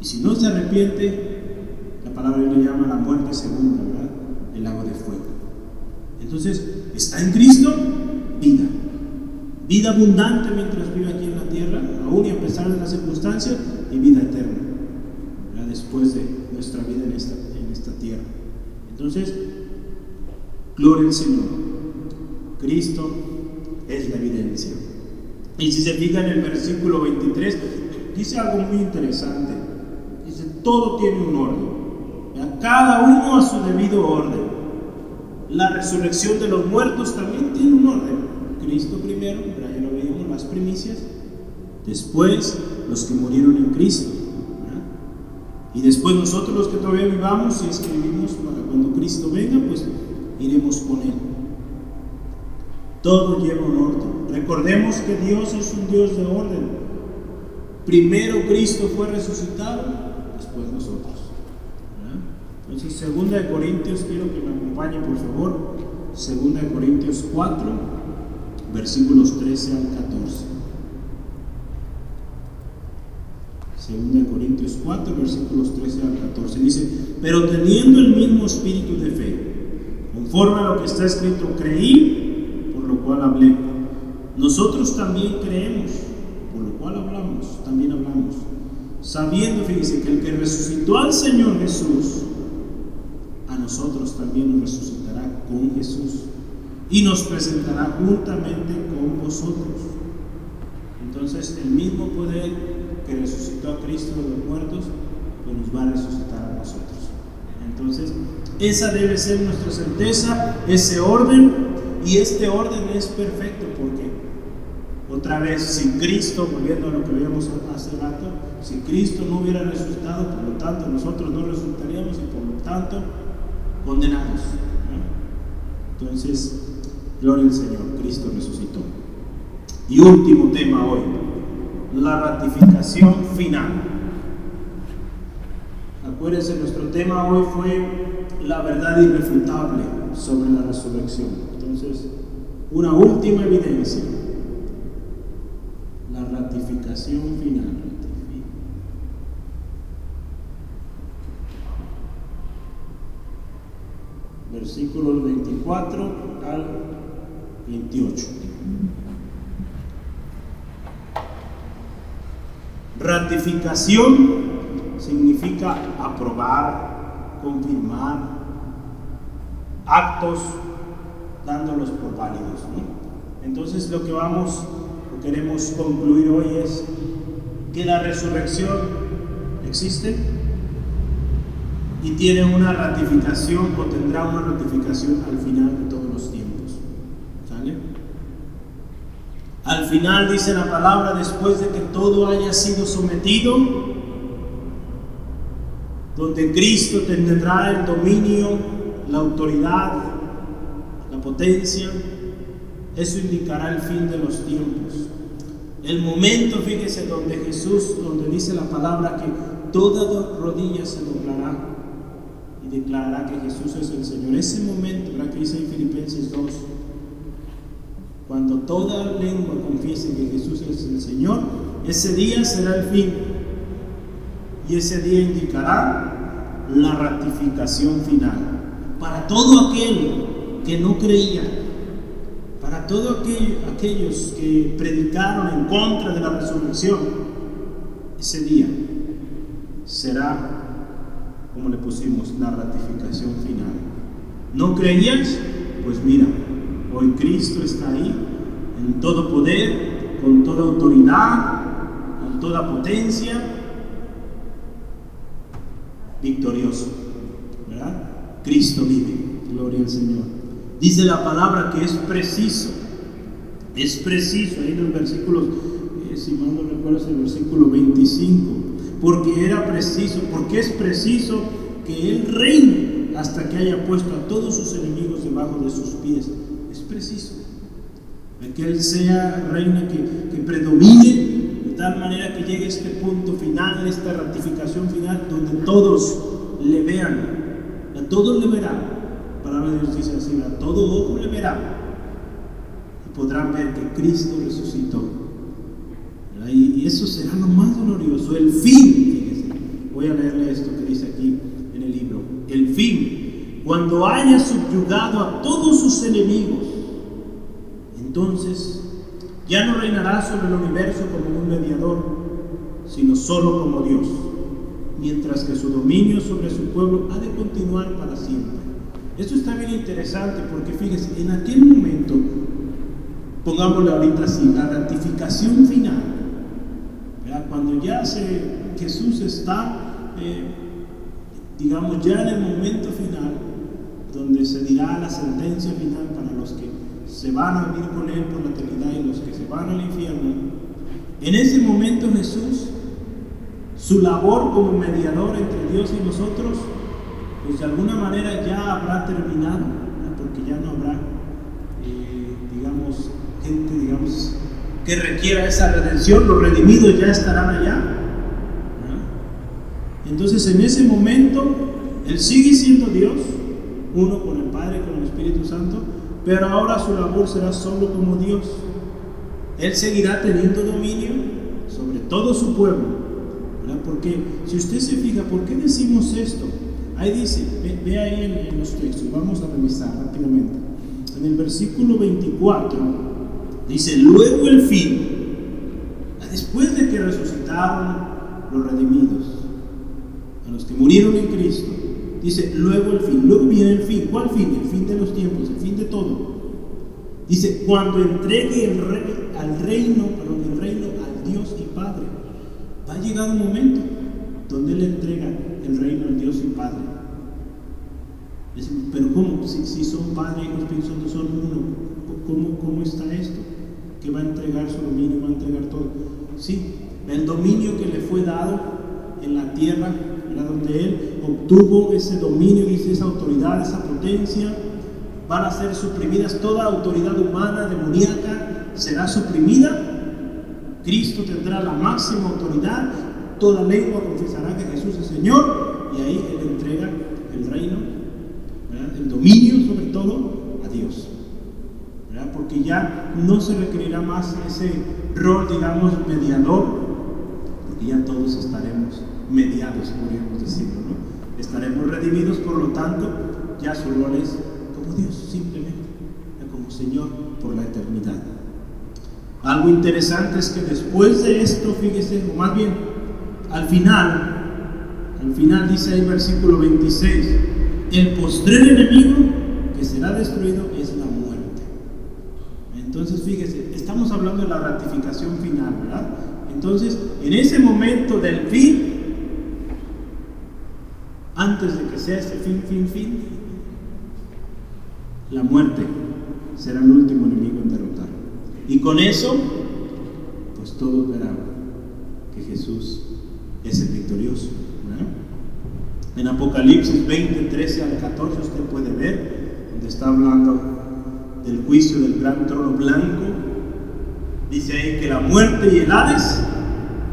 Y si no se arrepiente, la palabra le llama la muerte segunda, ¿verdad? El lago de fuego. Entonces, está en Cristo, vida. Vida abundante mientras vive aquí en la tierra, aún y a pesar de las circunstancias, y vida eterna, ¿verdad? después de nuestra vida en esta, en esta tierra. Entonces, gloria al Señor. Cristo es la evidencia. Y si se fijan en el versículo 23, dice algo muy interesante. Dice, todo tiene un orden cada uno a su debido orden. La resurrección de los muertos también tiene un orden. Cristo primero, ya lo vimos, las primicias. Después, los que murieron en Cristo. Y después nosotros los que todavía vivamos, si es que vivimos para cuando Cristo venga, pues iremos con Él. Todo lleva un orden. Recordemos que Dios es un Dios de orden. Primero Cristo fue resucitado, después nosotros. Entonces, segunda de Corintios, quiero que me acompañe por favor. Segunda de Corintios 4, versículos 13 al 14. Segunda de Corintios 4, versículos 13 al 14. Dice, pero teniendo el mismo espíritu de fe, conforme a lo que está escrito, creí, por lo cual hablé. Nosotros también creemos, por lo cual hablamos, también hablamos. Sabiendo, fíjense, que el que resucitó al Señor Jesús, nosotros también nos resucitará con Jesús y nos presentará juntamente con vosotros. Entonces el mismo poder que resucitó a Cristo de los muertos, pues nos va a resucitar a. Entonces, esa debe ser nuestra certeza, ese orden, y este orden es perfecto porque, otra vez, sin Cristo, volviendo a lo que veíamos hace rato, si Cristo no hubiera resucitado, por lo tanto nosotros no resultaríamos y por lo tanto condenados. Entonces, gloria al Señor, Cristo resucitó. Y último tema hoy, la ratificación final. Acuérdense, nuestro tema hoy fue la verdad irrefutable sobre la resurrección. Entonces, una última evidencia, la ratificación final. versículos 24 al 28. Ratificación significa aprobar, confirmar actos dándolos por válidos. Entonces lo que vamos o queremos concluir hoy es que la resurrección existe, y tiene una ratificación o tendrá una ratificación al final de todos los tiempos. ¿Sale? Al final dice la palabra, después de que todo haya sido sometido, donde Cristo tendrá el dominio, la autoridad, la potencia, eso indicará el fin de los tiempos. El momento, fíjese, donde Jesús, donde dice la palabra que toda rodilla se doblará y declarará que Jesús es el Señor. Ese momento, ¿verdad? Que dice en Filipenses 2, cuando toda lengua confiese que Jesús es el Señor, ese día será el fin. Y ese día indicará la ratificación final. Para todo aquel que no creía, para todos aquellos que predicaron en contra de la resurrección, ese día será, como le pusimos, la ratificación final. ¿No creías? Pues mira, hoy Cristo está ahí, en todo poder, con toda autoridad, con toda potencia, victorioso. ¿Verdad? Cristo vive. Gloria al Señor. Dice la palabra que es preciso, es preciso, ahí en el versículo, eh, si mal no recuerdo es el versículo 25, porque era preciso, porque es preciso que Él reine hasta que haya puesto a todos sus enemigos debajo de sus pies. Es preciso. Que Él sea reina que, que predomine tal manera que llegue este punto final, esta ratificación final, donde todos le vean, a todos le verán palabra de Dios dice así, a todo ojo le verá y podrán ver que Cristo resucitó. Y, eso será lo más glorioso, el fin, fíjese. Voy a leerle esto que dice aquí en el libro. El fin, cuando haya subyugado a todos sus enemigos, entonces ya no reinará sobre el universo como un mediador, sino solo como Dios, mientras que su dominio sobre su pueblo ha de continuar para siempre. Esto está bien interesante porque fíjense, en aquel momento, pongámosle ahorita así, la ratificación final, cuando ya se, Jesús está, eh, digamos, ya en el momento final, donde se dirá la sentencia final para los que se van a vivir con Él por la eternidad y los que se van al infierno, en ese momento Jesús, su labor como mediador entre Dios y nosotros, pues de alguna manera ya habrá terminado, porque ya no habrá, eh, digamos, gente, digamos, que requiera esa redención, los redimidos ya estarán allá. Entonces en ese momento, Él sigue siendo Dios, uno con el Padre, con el Espíritu Santo, pero ahora su labor será solo como Dios. Él seguirá teniendo dominio sobre todo su pueblo. Porque si usted se fija, ¿por qué decimos esto? Ahí dice, ve, ahí en, los textos, vamos a revisar rápidamente. En el versículo 24 dice, luego el fin, después de que resucitaron los redimidos, a los que murieron en Cristo, dice, luego el fin, luego viene el fin. ¿Cuál fin? El fin de los tiempos, el fin de todo. Dice, cuando entregue el rey, al reino, perdón, el reino al Dios y Padre, va a llegar un momento donde Él entrega el reino al Dios y Padre. Pero ¿cómo? Si, son Padre y Espíritu Santo son uno, ¿cómo, ¿cómo está esto? Que va a entregar su dominio, va a entregar todo. Sí, el dominio que le fue dado en la tierra, era donde Él obtuvo ese dominio esa autoridad, esa potencia, van a ser suprimidas, toda autoridad humana, demoníaca, será suprimida. Cristo tendrá la máxima autoridad toda lengua confesará que Jesús es Señor y ahí Él entrega el reino, el dominio sobre todo a Dios. Porque ya no se requerirá más ese rol, digamos, mediador, porque ya todos estaremos mediados, podríamos decirlo. ¿no? Estaremos redimidos, por lo tanto, ya su rol es como Dios, simplemente, como Señor por la eternidad. Algo interesante es que después de esto, fíjese, o más bien, al final, al final dice ahí versículo 26, el postrer enemigo que será destruido es la muerte. Entonces, fíjese, estamos hablando de la ratificación final, ¿verdad? Entonces, en ese momento del fin, antes de que sea ese fin, fin, fin, la muerte será el último enemigo en derrotar. Y con eso, pues todos verán que Jesús es el victorioso. En Apocalipsis 20, 13 al 14 usted puede ver donde está hablando del juicio del gran trono blanco, dice ahí que la muerte y el Hades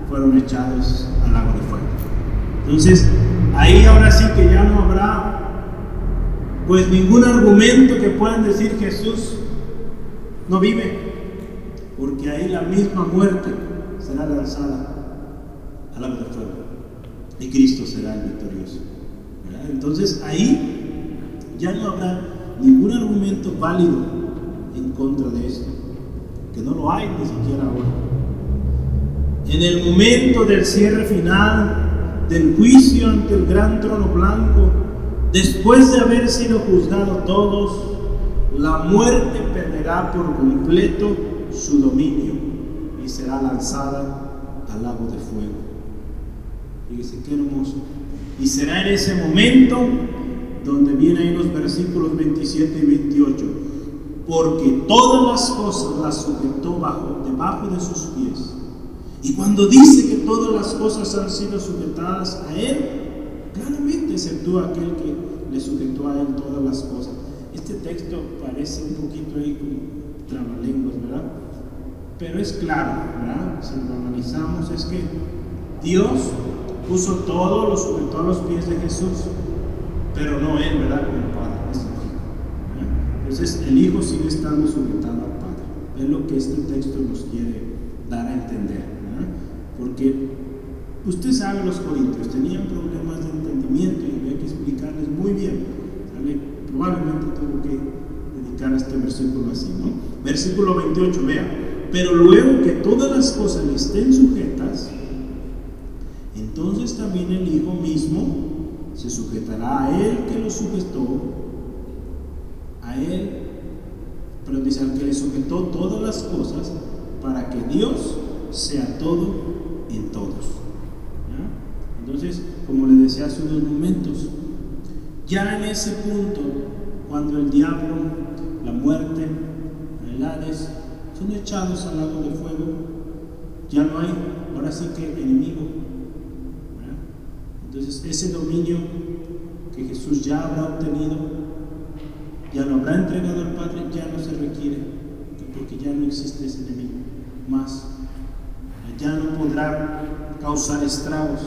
fueron echados al lago de fuego. Entonces, ahí ahora sí que ya no habrá pues ningún argumento que puedan decir Jesús no vive, porque ahí la misma muerte será lanzada al lago de fuego y Cristo será el victorioso. Entonces ahí ya no habrá ningún argumento válido en contra de esto, que no lo hay ni siquiera ahora. En el momento del cierre final del juicio ante el gran trono blanco, después de haber sido juzgados todos, la muerte perderá por completo su dominio y será lanzada al lago de fuego. Fíjese qué hermoso. Y será en ese momento donde vienen los versículos 27 y 28. Porque todas las cosas las sujetó bajo, debajo de sus pies. Y cuando dice que todas las cosas han sido sujetadas a Él, claramente exceptúa aquel que le sujetó a Él todas las cosas. Este texto parece un poquito ahí como trabalenguas, ¿verdad? Pero es claro, ¿verdad? Si lo analizamos, es que Dios puso todo, lo sujetó a los pies de Jesús, pero no Él, ¿verdad? Como Padre, es Entonces el Hijo sigue estando sujetado al Padre. Es lo que este texto nos quiere dar a entender, Porque usted sabe, los corintios tenían problemas de entendimiento y había que explicarles muy bien. Probablemente tuvo que dedicar este versículo así, ¿no? Versículo 28, vea. Pero luego que todas las cosas le estén sujetas, entonces también el Hijo mismo se sujetará a Él que lo sujetó, a Él, pero dice al que le sujetó todas las cosas, para que Dios sea todo en todos. Entonces, como le decía hace unos momentos, ya en ese punto, cuando el diablo, la muerte, el Hades, son echados al lago de fuego, ya no hay, ahora sí que enemigo, entonces, ese dominio que Jesús ya habrá obtenido, ya lo habrá entregado al Padre, ya no se requiere, porque ya no existe ese enemigo más. Ya no podrá causar estragos.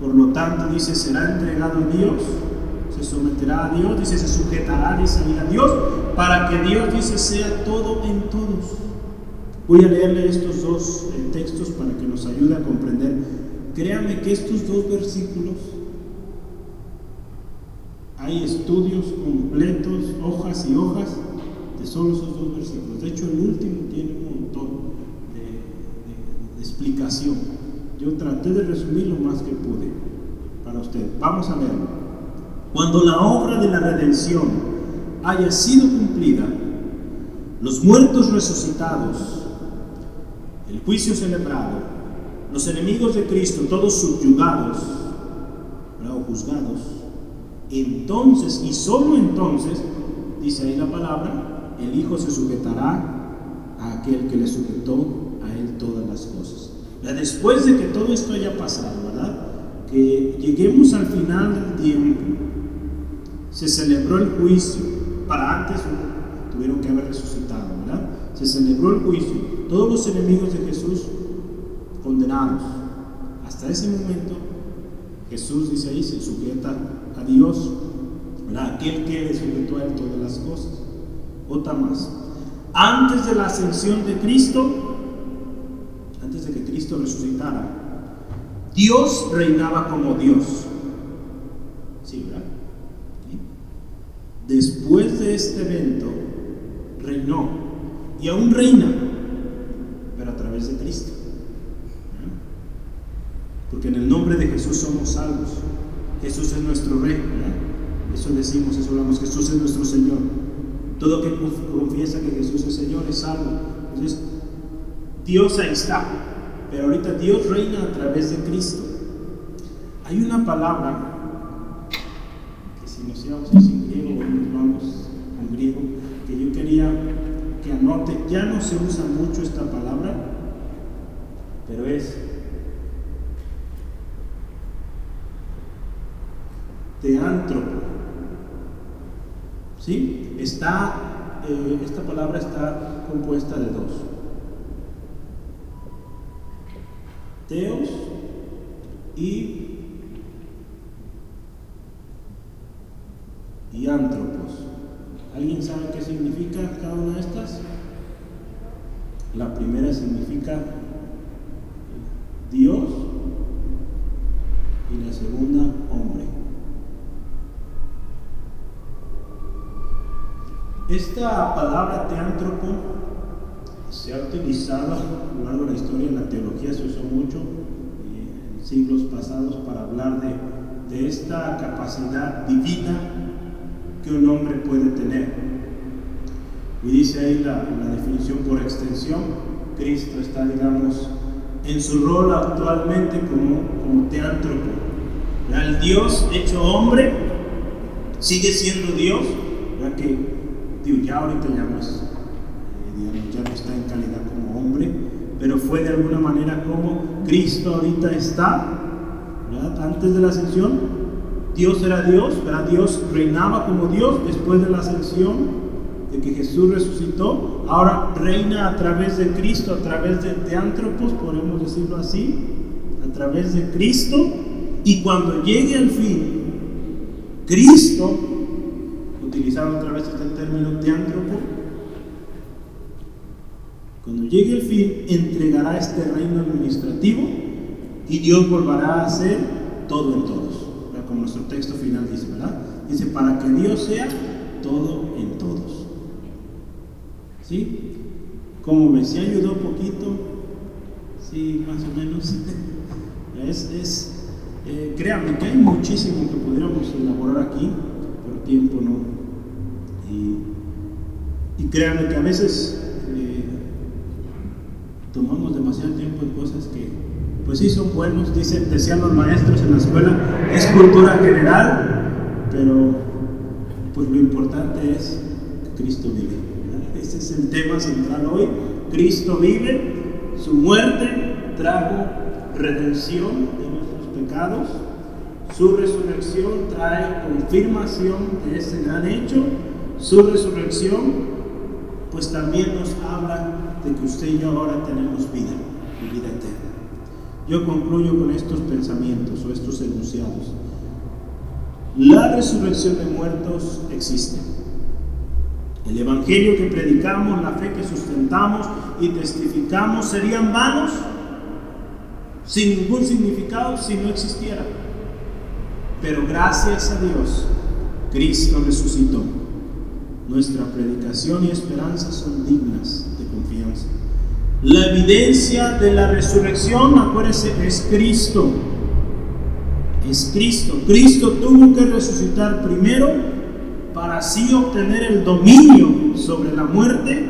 Por lo tanto, dice, será entregado a Dios, se someterá a Dios, dice, se sujetará, a Dios, para que Dios, dice, sea todo en todos. Voy a leerle estos dos eh, textos para que nos ayude a comprender Créame que estos dos versículos hay estudios completos, hojas y hojas de solo esos dos versículos. De hecho, el último tiene un montón explicación. Yo traté de resumir lo más que pude para usted. Vamos a verlo. Cuando la obra de la redención haya sido cumplida, los muertos resucitados, el juicio celebrado, los enemigos de Cristo, todos subyugados o juzgados, entonces y solo entonces, dice ahí la palabra, el Hijo se sujetará a aquel que le sujetó a él todas las cosas. Después de que todo esto haya pasado, ¿verdad? Que lleguemos al final del tiempo, se celebró el juicio, para antes tuvieron que haber resucitado, ¿verdad? Se celebró el juicio, todos los enemigos de Jesús condenados. Hasta ese momento, Jesús dice ahí, se sujeta a Dios, aquel que le sujetó a él todas las cosas. Otra más. Antes de la ascensión de Cristo, antes de que Cristo Dios reinaba como Dios. ¿Sí? Después de este evento, reinó y aún reina, pero a través de Cristo. Porque en el nombre de Jesús somos salvos. Jesús es nuestro rey. Eso decimos, eso hablamos. Jesús es nuestro Señor. Todo que confiesa que Jesús es Señor es salvo. Entonces, Dios ahí está. Pero ahorita Dios reina a través de Cristo. Hay una palabra que si nos íbamos en griego, nos vamos con griego, que yo quería que anote. Ya no se usa mucho esta palabra, pero es teántropo. ¿Sí? Está eh, esta palabra está compuesta de dos. Teos y, y antropos. ¿Alguien sabe qué significa cada una de estas? La primera significa Dios y la segunda hombre. Esta palabra teántropo se ha utilizado a lo largo de la historia, en la teología se usó mucho eh, en siglos pasados para hablar de, de esta capacidad divina que un hombre puede tener. Y dice ahí la, la definición por extensión, Cristo está, digamos, en su rol actualmente como, como teántropo. El Dios hecho hombre sigue siendo Dios, ya que digo, ya ahorita ya eh, ya no está en calidad como hombre, pero fue de alguna manera como Cristo ahorita está, antes de la ascensión, Dios era Dios, ¿verdad? Dios reinaba como Dios después de la ascensión, de que Jesús resucitó, ahora reina a través de Cristo, a través de Teántropos, podemos decirlo así, a través de Cristo, y cuando llegue el fin, Cristo utilizando otra vez este término teántropo, cuando llegue el fin, entregará este reino administrativo y Dios volverá a hacer todo en todos. Como nuestro texto final dice, ¿verdad? Dice, para que Dios sea todo en todos. ¿Sí? Como me se ayudó poquito, sí, más o menos. es, eh, créanme que hay muchísimo que podríamos elaborar aquí, pero tiempo no, y, créanme que a veces tomamos demasiado tiempo en cosas que, pues sí, son buenos, dicen, decían los maestros en la escuela, es cultura general, pero pues lo importante es que Cristo vive. Ese es el tema central hoy. Cristo vive, su muerte trajo redención de nuestros pecados, su resurrección trae confirmación de ese gran hecho su resurrección, pues también nos habla de que usted y yo ahora tenemos vida y vida eterna. Yo concluyo con estos pensamientos o estos enunciados. La resurrección de muertos existe. El Evangelio que predicamos, la fe que sustentamos y testificamos serían vanos sin ningún significado si no existiera. Pero gracias a Dios, Cristo resucitó nuestra predicación y esperanza son dignas. La evidencia de la resurrección, acuérdese, es Cristo. Es Cristo. Cristo tuvo que resucitar primero para así obtener el dominio sobre la muerte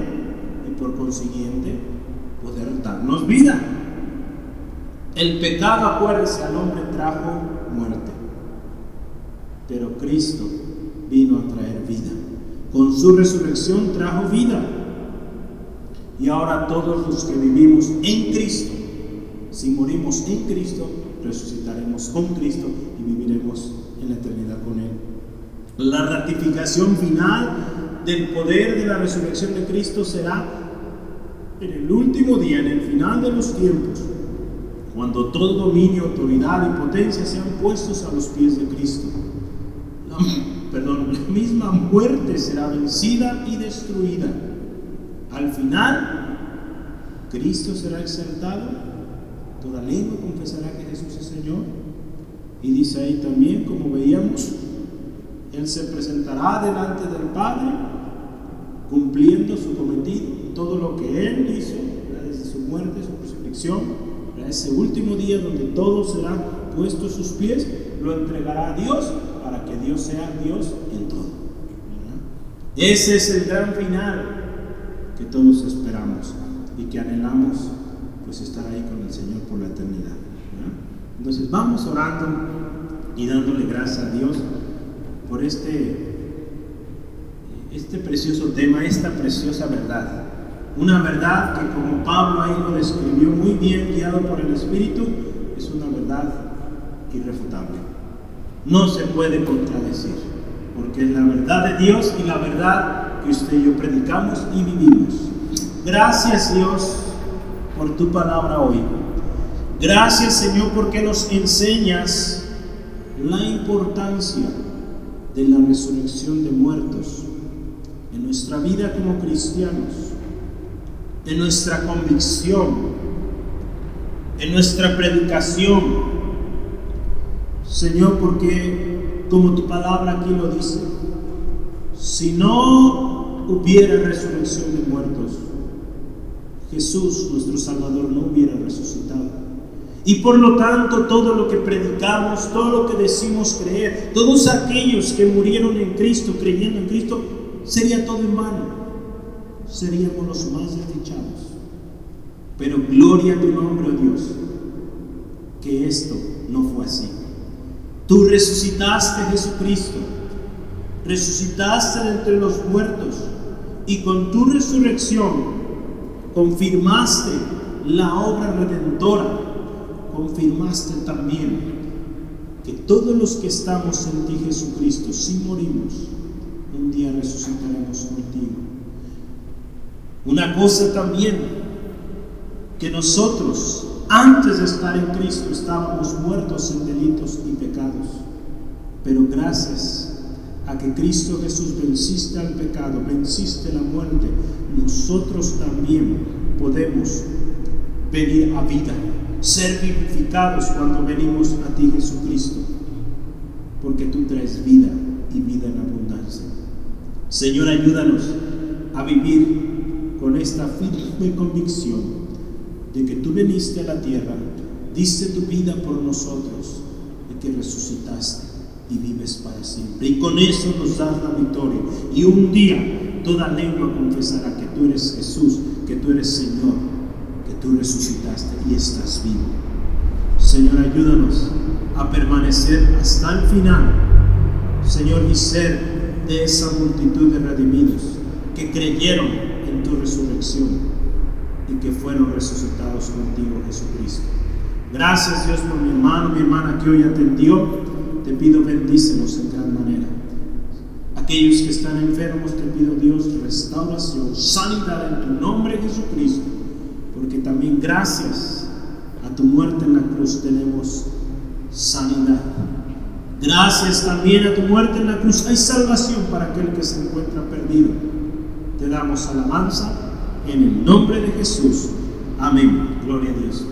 y por consiguiente poder darnos vida. El pecado, acuérdese, al hombre trajo muerte, pero Cristo vino a traer vida. Con su resurrección trajo vida. Y ahora todos los que vivimos en Cristo, si morimos en Cristo, resucitaremos con Cristo y viviremos en la eternidad con Él. La ratificación final del poder de la resurrección de Cristo será en el último día, en el final de los tiempos, cuando todo dominio, autoridad y potencia sean puestos a los pies de Cristo perdón, la misma muerte será vencida y destruida. Al final, Cristo será exaltado, toda lengua confesará que Jesús es Señor. Y dice ahí también, como veíamos, Él se presentará delante del Padre, cumpliendo su cometido, todo lo que Él hizo, desde su muerte, su crucifixión, ese último día donde todo será puesto a sus pies, lo entregará a Dios para que Dios sea Dios en todo. Ese es el gran final que todos esperamos y que anhelamos pues estar ahí con el Señor por la eternidad. Entonces vamos orando y dándole gracias a Dios por este, este precioso tema, esta preciosa verdad. Una verdad que como Pablo ahí lo describió muy bien, guiado por el Espíritu, es una verdad irrefutable no se puede contradecir, porque es la verdad de Dios y la verdad que usted y yo predicamos y vivimos. Gracias Dios por tu palabra hoy. Gracias Señor porque nos enseñas la importancia de la resurrección de muertos en nuestra vida como cristianos, en nuestra convicción, en nuestra predicación. Señor, porque como tu palabra aquí lo dice, si no hubiera resurrección de muertos, Jesús, nuestro Salvador, no hubiera resucitado. Y por lo tanto, todo lo que predicamos, todo lo que decimos creer, todos aquellos que murieron en Cristo, creyendo en Cristo, sería todo en vano. Seríamos los más desdichados. Pero gloria a tu nombre, oh Dios, que esto no fue así. Tú resucitaste Jesucristo, resucitaste de entre los muertos y con tu resurrección confirmaste la obra redentora confirmaste también que todos los que estamos en ti, Jesucristo, si morimos, un día resucitaremos contigo. Una cosa también, que nosotros, antes de estar en Cristo, estábamos muertos en delitos y pecados, pero gracias a que Cristo Jesús venciste al pecado, venciste la muerte, nosotros también podemos venir a vida ser vivificados cuando venimos a ti Jesucristo, porque tú traes vida y vida en abundancia. Señor, ayúdanos a vivir con esta firme convicción de que tú viniste a la tierra, diste tu vida por nosotros y que resucitaste y vives para siempre. Y con eso nos das la victoria. Y un día toda lengua confesará que tú eres Jesús, que tú eres Señor tú resucitaste y estás vivo. Señor, ayúdanos a permanecer hasta el final, Señor, y ser de esa multitud de redimidos que creyeron en tu resurrección y que fueron resucitados contigo, Jesucristo. Gracias Dios por mi hermano, mi hermana que hoy atendió. Te pido bendícenos en gran manera. Aquellos que están enfermos, te pido Dios restauración, sanidad en tu nombre Jesucristo porque también gracias a tu muerte en la cruz tenemos sanidad. Gracias también a tu muerte en la cruz hay salvación para aquel que se encuentra perdido. Te damos alabanza en el nombre de Jesús. Amén. Gloria a Dios.